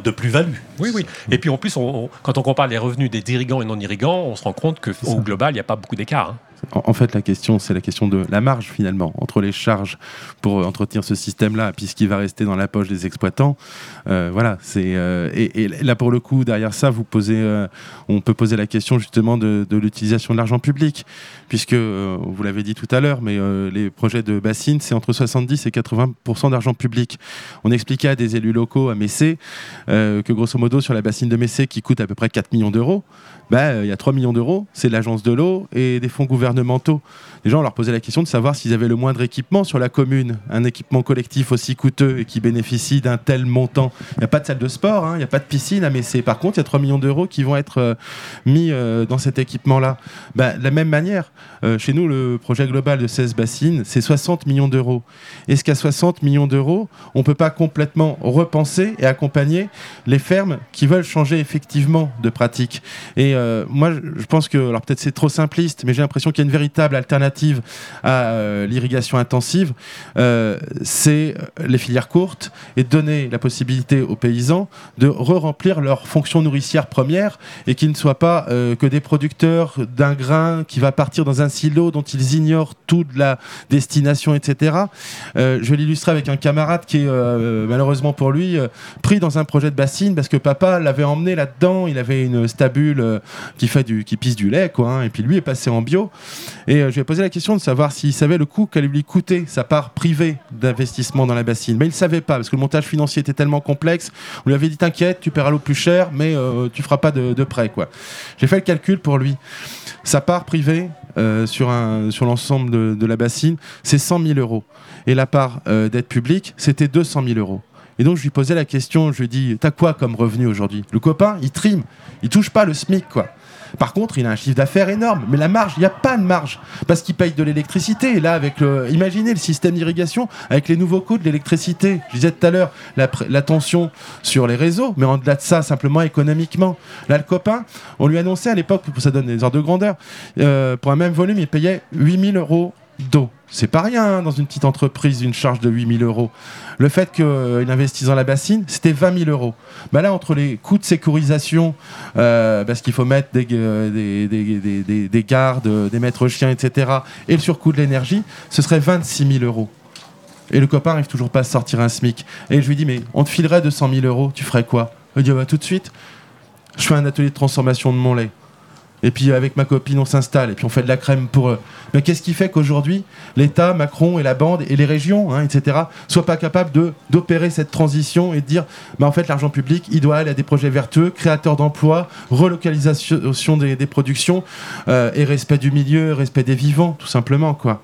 E: de plus-value.
N: Oui, oui. Et puis en plus, on- on- quand on compare les revenus des irrigants et non irrigants, on se rend compte qu'au global, il n'y a pas beaucoup d'écart. hein.
O: En, fait, la question, c'est la question de la marge finalement entre les charges pour euh, entretenir ce système-là puis ce qui va rester dans la poche des exploitants. Euh, voilà, c'est euh, et, là pour le coup derrière ça, vous posez, on peut poser la question justement de, l'utilisation de l'argent public, puisque vous l'avez dit tout à l'heure, mais les projets de bassines, c'est entre 70 et 80% d'argent public. On expliquait à des élus locaux à Messé que grosso modo sur la bassine de Messé qui coûte à peu près 4 millions d'euros, bah, il y a 3 millions d'euros, c'est l'agence de l'eau et des fonds gouvernementaux. Les gens, on leur posait la question de savoir s'ils avaient le moindre équipement sur la commune, un équipement collectif aussi coûteux et qui bénéficie d'un tel montant. Il n'y a pas de salle de sport, hein, il n'y a pas de piscine à Messé. Par contre, il y a 3 millions d'euros qui vont être euh, mis euh, dans cet équipement-là. Bah, de la même manière, euh, chez nous, le projet global de 16 bassines, c'est 60 millions d'euros. Est-ce qu'à 60 millions d'euros, on ne peut pas complètement repenser et accompagner les fermes qui veulent changer effectivement de pratique? Et moi, je pense que, alors peut-être c'est trop simpliste, mais j'ai l'impression qu'il une véritable alternative à euh, l'irrigation intensive. Euh, c'est les filières courtes et donner la possibilité aux paysans de re-remplir leur fonction nourricière première et qu'ils ne soient pas euh, que des producteurs d'un grain qui va partir dans un silo dont ils ignorent toute la destination, etc. Je vais l'illustrer avec un camarade qui est malheureusement pour lui pris dans un projet de bassine parce que papa l'avait emmené là-dedans. Il avait une stabule qui fait du, qui pisse du lait, quoi. hein, et puis lui est passé en bio. Et euh, je lui ai posé la question de savoir s'il savait le coût qu'allait lui coûter sa part privée d'investissement dans la bassine. Mais il ne savait pas parce que le montage financier était tellement complexe. On lui avait dit t'inquiète, tu paieras l'eau plus cher, mais euh, tu feras pas de, prêt, quoi. J'ai fait le calcul pour lui. Sa part privée euh, sur, l'ensemble de, la bassine, c'est 100 000 euros. Et la part euh, d'aide publique, c'était 200 000 euros. Et donc je lui posais la question, je lui dis, t'as quoi comme revenu aujourd'hui? Le copain, il trime, il touche pas le SMIC, quoi. Par contre, il a un chiffre d'affaires énorme, mais la marge, il n'y a pas de marge, parce qu'il paye de l'électricité. Et là, avec le, imaginez le système d'irrigation avec les nouveaux coûts de l'électricité. Je disais tout à l'heure, la, tension sur les réseaux, mais en-delà de ça, simplement économiquement. Là, le copain, on lui annonçait à l'époque, ça donne des ordres de grandeur, euh, pour un même volume, il payait 8000 euros d'eau. C'est pas rien hein, dans une petite entreprise, une charge de 8000 euros. Le fait qu'il investisse dans la bassine, c'était 20 000 euros. Bah là, entre les coûts de sécurisation, euh, parce qu'il faut mettre des, euh, des, des- des- des- des gardes, euh, des maîtres chiens, etc., et le surcoût de l'énergie, ce serait 26 000 euros. Et le copain arrive toujours pas à sortir un SMIC. Et je lui dis, mais on te filerait 200 000 euros, tu ferais quoi? Il dit, Ah bah, tout de suite, je fais un atelier de transformation de mon lait. Et puis avec ma copine, on s'installe et puis on fait de la crème pour eux. Mais qu'est-ce qui fait qu'aujourd'hui, l'État, Macron et la bande et les régions, hein, etc., soient pas capables de d'opérer cette transition et de dire, bah, en fait, l'argent public, il doit aller à des projets vertueux, créateurs d'emplois, relocalisation des, des productions euh, et respect du milieu, respect des vivants, tout simplement, quoi.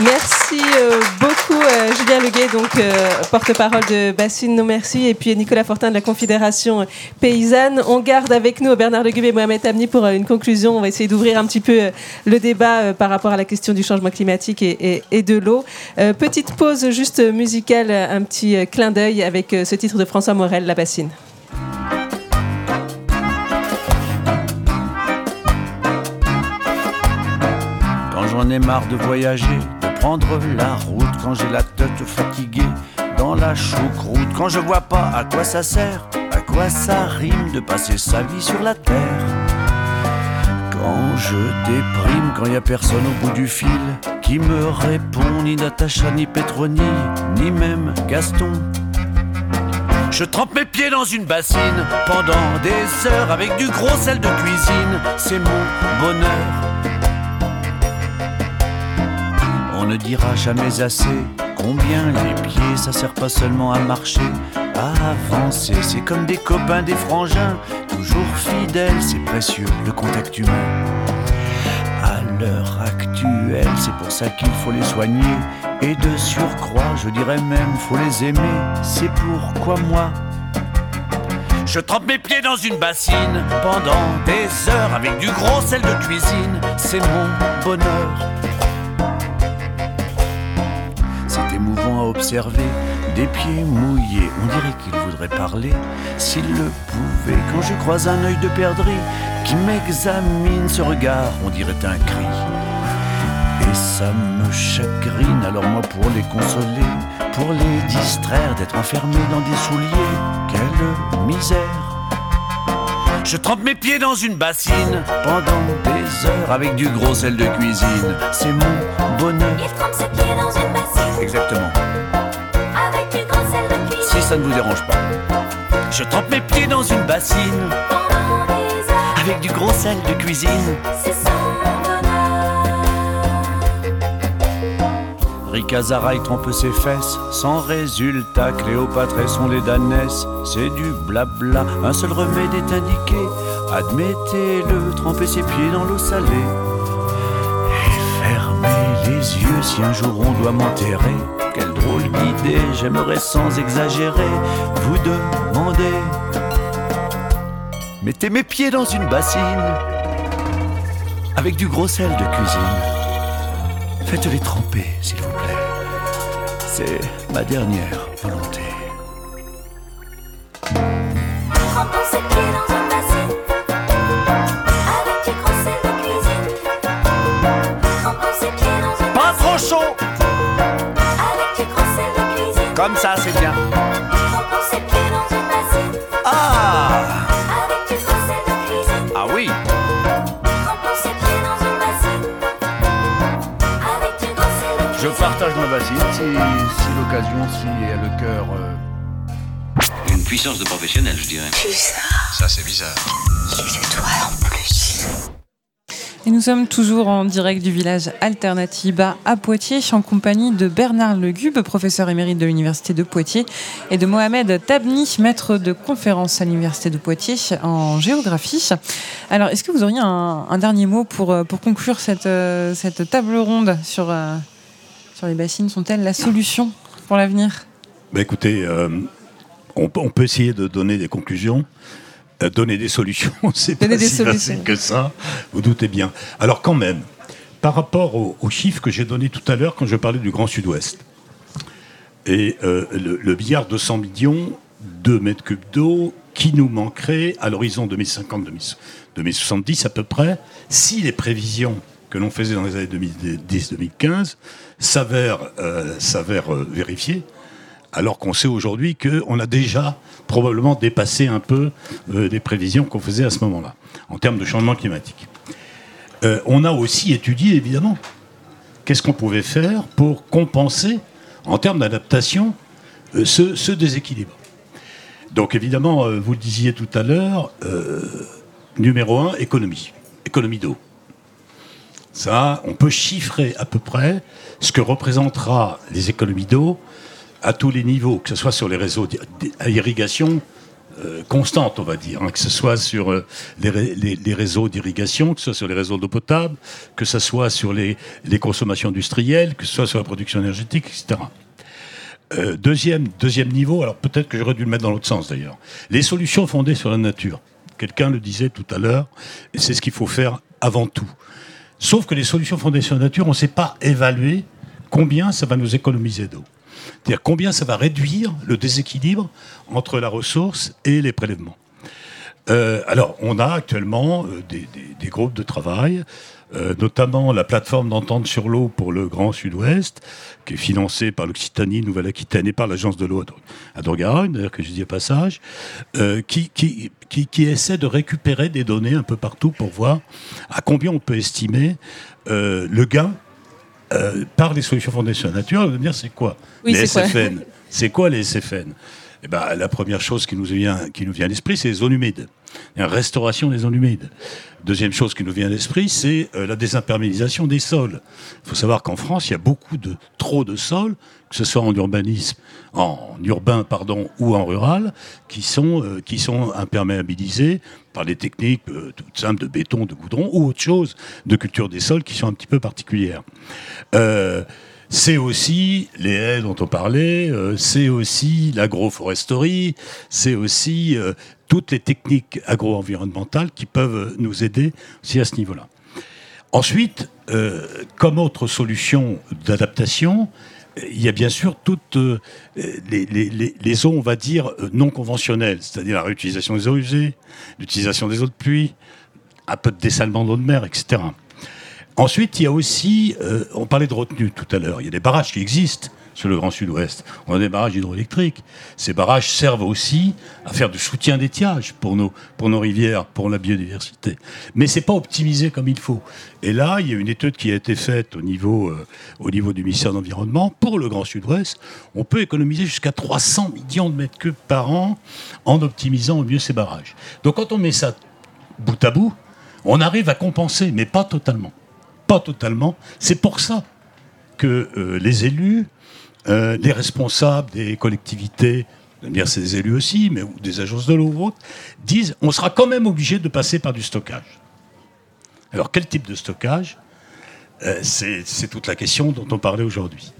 C: Merci euh, beaucoup Julien Leguet, donc euh, porte-parole de Bassine No Merci, et puis Nicolas Fortin de la Confédération paysanne. On garde avec nous Bernard Leguet et Mohamed Amni pour euh, une conclusion. On va essayer d'ouvrir un petit peu euh, le débat par rapport à la question du changement climatique et, de l'eau. Petite pause juste musicale, un petit clin d'œil avec ce titre de François Morel, La Bassine.
T: J'en ai marre de voyager, de prendre la route, quand j'ai la tête fatiguée dans la choucroute, quand je vois pas à quoi ça sert, à quoi ça rime de passer sa vie sur la terre. Quand je déprime, quand y a personne au bout du fil qui me répond, ni Natacha, ni Petroni, ni même Gaston. Je trempe mes pieds dans une bassine pendant des heures avec du gros sel de cuisine, c'est mon bonheur. Ne dira jamais assez combien les pieds, ça sert pas seulement à marcher, à avancer. C'est comme des copains, des frangins, toujours fidèles, c'est précieux le contact humain. À l'heure actuelle, c'est pour ça qu'il faut les soigner Et de surcroît, je dirais même, faut les aimer. C'est pourquoi moi, je trempe mes pieds dans une bassine pendant des heures avec du gros sel de cuisine. C'est mon bonheur. Émouvant à observer des pieds mouillés. On dirait qu'il voudrait parler s'il le pouvait. Quand je croise un œil de perdrix qui m'examine, ce regard, on dirait un cri. Et ça me chagrine, alors moi pour les consoler, pour les distraire d'être enfermés dans des souliers, quelle misère. Je trempe mes pieds dans une bassine pendant des heures avec du gros sel de cuisine. C'est mon bonheur.
H: Il trempe ses pieds dans une bassine
T: Exactement.
H: avec du gros sel de cuisine.
T: Si ça ne vous dérange pas. Je trempe mes pieds dans une bassine
H: Pendant des heures,
T: avec du gros sel de cuisine.
H: c'est son bonheur.
T: Ricazaraï trompe ses fesses, sans résultat. Cléopâtre et son lait d'ânesse, c'est du blabla. Un seul remède est indiqué, admettez-le, tremper ses pieds dans l'eau salée. Et fermer les yeux si un jour on doit m'enterrer. Quelle drôle d'idée, j'aimerais sans exagérer vous demander. Mettez mes pieds dans une bassine, avec du gros sel de cuisine. Faites-les tremper, s'il vous plaît. C'est ma dernière volonté.
H: Bassine
T: si, si l'occasion, si elle le cœur. euh,
U: Une puissance de professionnel, je dirais. Ça, c'est bizarre.
D: Et nous sommes toujours en direct du village Alternatiba à Poitiers, en compagnie de Bernard Legube, professeur émérite de l'Université de Poitiers, et de Mohamed Tabni, maître de conférence à l'Université de Poitiers en géographie. Alors, est-ce que vous auriez un, un dernier mot pour, euh, pour conclure cette, euh, cette table ronde sur, sur les bassines Sont-elles la solution pour l'avenir?
E: Bah, écoutez, euh, on, peut- on peut essayer de donner des conclusions. Euh, donner des solutions, c'est pas
D: des
E: si facile que ça, vous doutez bien. Alors quand même, par rapport aux, aux chiffres que j'ai donnés tout à l'heure quand je parlais du Grand Sud-Ouest, et euh, le, le milliard 200 millions de mètres cubes d'eau qui nous manquerait à l'horizon 2050-2070 à peu près, si les prévisions que l'on faisait dans les années 2010-2015 s'avèrent euh, euh, alors qu'on sait aujourd'hui qu'on a déjà probablement dépassé un peu euh, les prévisions qu'on faisait à ce moment-là, en termes de changement climatique. Euh, on a aussi étudié, évidemment, qu'est-ce qu'on pouvait faire pour compenser, en termes d'adaptation, ce, ce déséquilibre. Donc évidemment, vous le disiez tout à l'heure, numéro un, économie, économie d'eau. On peut chiffrer à peu près ce que représentera les économies d'eau à tous les niveaux, que ce soit sur les réseaux d'ir- à irrigation euh, constante, on va dire, hein, que ce soit sur euh, les, ré- les- les réseaux d'irrigation, que ce soit sur les réseaux d'eau potable, que ce soit sur les, consommations industrielles, que ce soit sur la production énergétique, etc. Euh, deuxième, deuxième niveau, alors peut-être que j'aurais dû le mettre dans l'autre sens d'ailleurs, les solutions fondées sur la nature. Quelqu'un le disait tout à l'heure, c'est ce qu'il faut faire avant tout. Sauf que les solutions fondées sur la nature, on ne sait pas évaluer combien ça va nous économiser d'eau. C'est-à-dire combien ça va réduire le déséquilibre entre la ressource et les prélèvements. Euh, alors, on a actuellement euh, des, groupes de travail, euh, notamment la plateforme d'entente sur l'eau pour le Grand Sud-Ouest, qui est financée par l'Occitanie, Nouvelle-Aquitaine et par l'Agence de l'eau à Drogaronne, d'ailleurs que je dis au passage, euh, qui, qui, qui, qui essaie de récupérer des données un peu partout pour voir à combien on peut estimer euh, le gain euh, par les solutions fondées sur la nature. Vous allez me dire, c'est quoi
D: Oui,
E: Les SFN. C'est quoi les SFN eh ben, La première chose qui nous vient, qui nous vient à l'esprit, c'est les zones humides. Restauration des zones humides. Deuxième chose qui nous vient à l'esprit, c'est euh, la désimperméabilisation des sols. Il faut savoir qu'en France, il y a beaucoup de trop de sols, que ce soit en urbanisme, en urbain pardon, ou en rural, qui sont, euh, qui sont imperméabilisés par des techniques euh, toutes simples de béton, de goudron ou autre chose, de culture des sols qui sont un petit peu particulières. Euh, c'est aussi les haies dont on parlait, c'est aussi l'agroforesterie, c'est aussi toutes les techniques agro-environnementales qui peuvent nous aider aussi à ce niveau-là. Ensuite, euh, comme autre solution d'adaptation, il y a bien sûr toutes euh, les, eaux, on va dire, non conventionnelles, c'est-à-dire la réutilisation des eaux usées, l'utilisation des eaux de pluie, un peu de dessalement d'eau de mer, etc. Ensuite, il y a aussi, euh, on parlait de retenue tout à l'heure, il y a des barrages qui existent sur le Grand Sud-Ouest. On a des barrages hydroélectriques. Ces barrages servent aussi à faire du soutien d'étiage pour nos, rivières, pour la biodiversité. Mais c'est pas optimisé comme il faut. Et là, il y a une étude qui a été faite au niveau, euh, du ministère de l'Environnement. Pour le Grand Sud-Ouest, on peut économiser jusqu'à 300 millions de mètres cubes par an en optimisant au mieux ces barrages. Donc quand on met ça bout à bout, on arrive à compenser, mais pas totalement. Pas totalement. C'est pour ça que euh, les élus, euh, les responsables des collectivités, bien c'est des élus aussi, mais ou des agences de l'eau ou autres, disent on sera quand même obligé de passer par du stockage. Alors quel type de stockage? Euh, C'est toute la question dont on parlait aujourd'hui.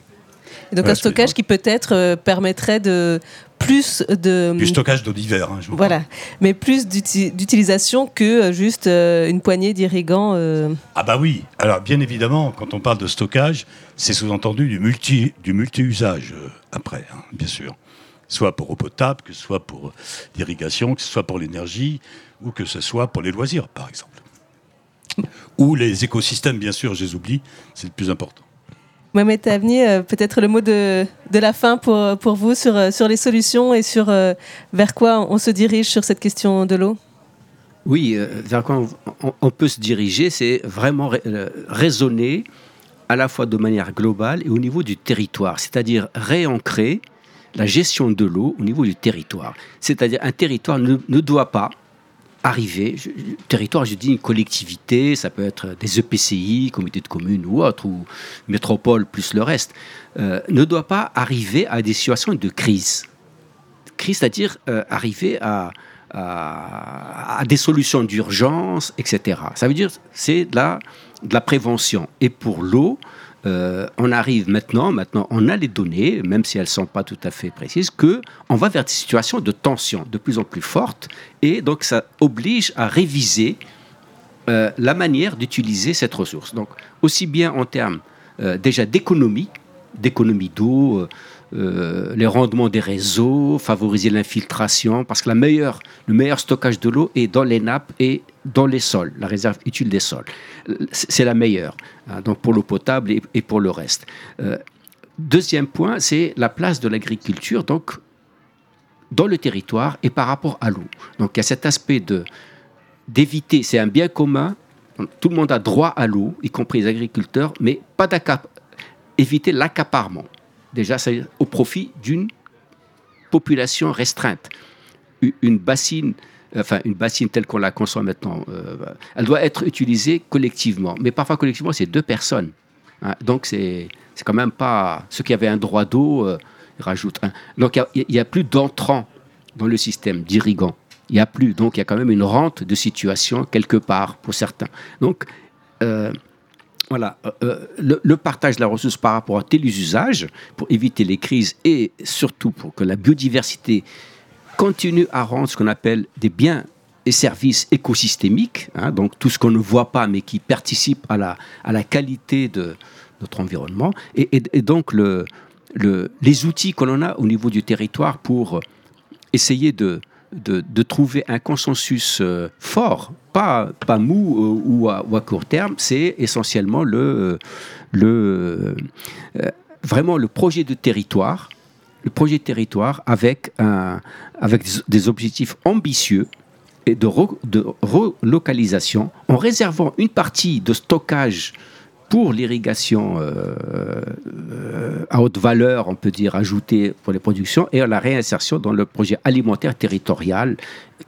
C: Et donc
E: Voilà,
C: un stockage qui peut-être euh, permettrait de plus de
E: Du stockage d'eau d'hiver. hein, je vous
C: voilà, mais plus d'uti- d'utilisation que euh, juste euh, une poignée d'irrigants. euh,
E: Ah bah oui. Alors bien évidemment, quand on parle de stockage, c'est sous-entendu du multi du multi-usage euh, après, hein, bien sûr. Soit pour eau potable, que ce soit pour l'irrigation, que ce soit pour l'énergie, ou que ce soit pour les loisirs, par exemple. Ou les écosystèmes, bien sûr, je les oublie, c'est le plus important.
C: Mohamed Tavni, euh, peut-être le mot de, de la fin pour, pour vous sur, euh, sur les solutions et sur euh, vers quoi on se dirige sur cette question de l'eau?
F: Oui, euh, vers quoi on, on- on peut se diriger, c'est vraiment ra- euh, raisonner à la fois de manière globale et au niveau du territoire, c'est-à-dire réancrer la gestion de l'eau au niveau du territoire. C'est-à-dire un territoire ne, doit pas arriver, territoire, je dis une collectivité, ça peut être des EPCI, comité de communes ou autre, ou métropole plus le reste, euh, ne doit pas arriver à des situations de crise crise, c'est-à-dire euh, arriver à, à- à des solutions d'urgence, etc. Ça veut dire c'est de la, prévention. Et pour l'eau, euh, on arrive maintenant, maintenant on a les données, même si elles ne sont pas tout à fait précises, que on va vers des situations de tension de plus en plus fortes, et donc ça oblige à réviser euh, la manière d'utiliser cette ressource. Donc, aussi bien en termes euh, déjà d'économie, d'économie d'eau, euh, les rendements des réseaux, favoriser l'infiltration, parce que le meilleur stockage de l'eau est dans les nappes et dans les sols, la réserve utile des sols. Euh, C'est la meilleure, hein, donc pour l'eau potable et, pour le reste. Euh, deuxième point, c'est la place de l'agriculture, donc dans le territoire et par rapport à l'eau. Donc il y a cet aspect de d'éviter, c'est un bien commun, tout le monde a droit à l'eau, y compris les agriculteurs, mais pas éviter l'accaparement. Déjà, c'est au profit d'une population restreinte. Une bassine, enfin une bassine telle qu'on la conçoit maintenant, euh, elle doit être utilisée collectivement. Mais parfois collectivement, c'est deux personnes. hein. donc c'est c'est quand même pas ceux qui avaient un droit d'eau euh, ils rajoutent. Donc il n'y a, plus d'entrants dans le système d'irrigants. Il n'y a plus. Donc il y a quand même une rente de situation quelque part pour certains. Donc euh, voilà, euh, euh, le, partage de la ressource par rapport à tels usages pour éviter les crises et surtout pour que la biodiversité continue à rendre ce qu'on appelle des biens et services écosystémiques, hein, donc tout ce qu'on ne voit pas mais qui participe à la, à la qualité de notre environnement, et, donc le, le- les outils que l'on a au niveau du territoire pour essayer de, de, trouver un consensus euh, fort, pas, pas mou euh, ou, à, ou à court terme, c'est essentiellement le, euh, vraiment le projet de territoire, le projet de territoire avec, un, avec des, objectifs ambitieux et de relocalisation en réservant une partie de stockage pour l'irrigation euh, euh, à haute valeur, on peut dire, ajoutée pour les productions, et la réinsertion dans le projet alimentaire territorial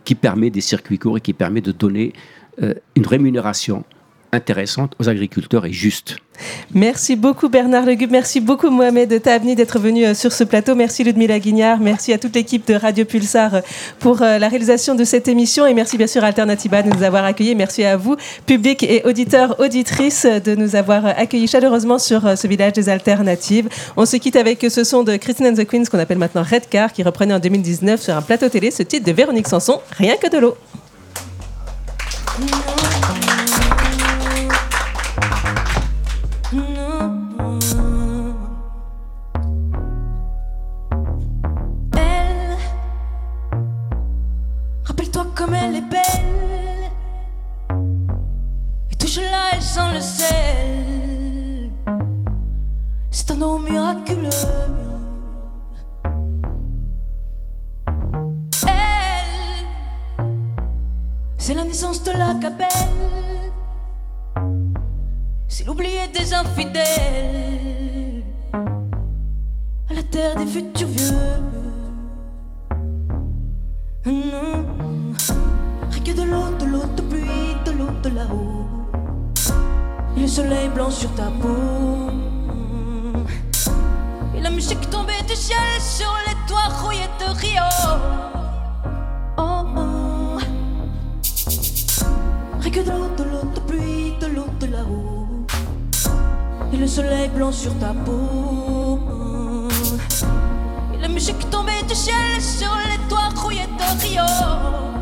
F: qui permet des circuits courts et qui permet de donner euh, une rémunération intéressante aux agriculteurs et juste.
C: Merci beaucoup Bernard Legube, merci beaucoup Mohamed Tabni d'être venu euh, sur ce plateau. Merci Ludmila Guignard, merci à toute l'équipe de Radio Pulsar euh, pour euh, la réalisation de cette émission et merci bien sûr à Alternativa de nous avoir accueillis. Merci à vous, public et auditeurs, auditrices, de nous avoir accueillis chaleureusement sur ce village des alternatives. On se quitte avec ce son de Christine and the Queens qu'on appelle maintenant Red Car qui reprenait en 2019 sur un plateau télé ce titre de Véronique Sanson, Rien que de l'eau.
V: Sent le sel. C'est un nom miraculeux. Elle, c'est la naissance de la cabelle. C'est l'oublié des infidèles. À la terre des futurs vieux. Mmh. Rien que de l'eau, de l'eau de pluie, de l'eau de là-haut. Le soleil blanc sur ta peau. Et la musique tombée du ciel sur les toits rouillés de Rio. Oh, oh. Rien que de l'eau, de l'eau de pluie, de l'eau de là-haut. Et le soleil blanc sur ta peau. Et la musique tombée du ciel sur les toits rouillés de Rio.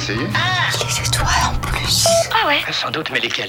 U: Essayer.
J: Ah, les étoiles en plus. Ah ouais.
U: Sans doute, mais lesquels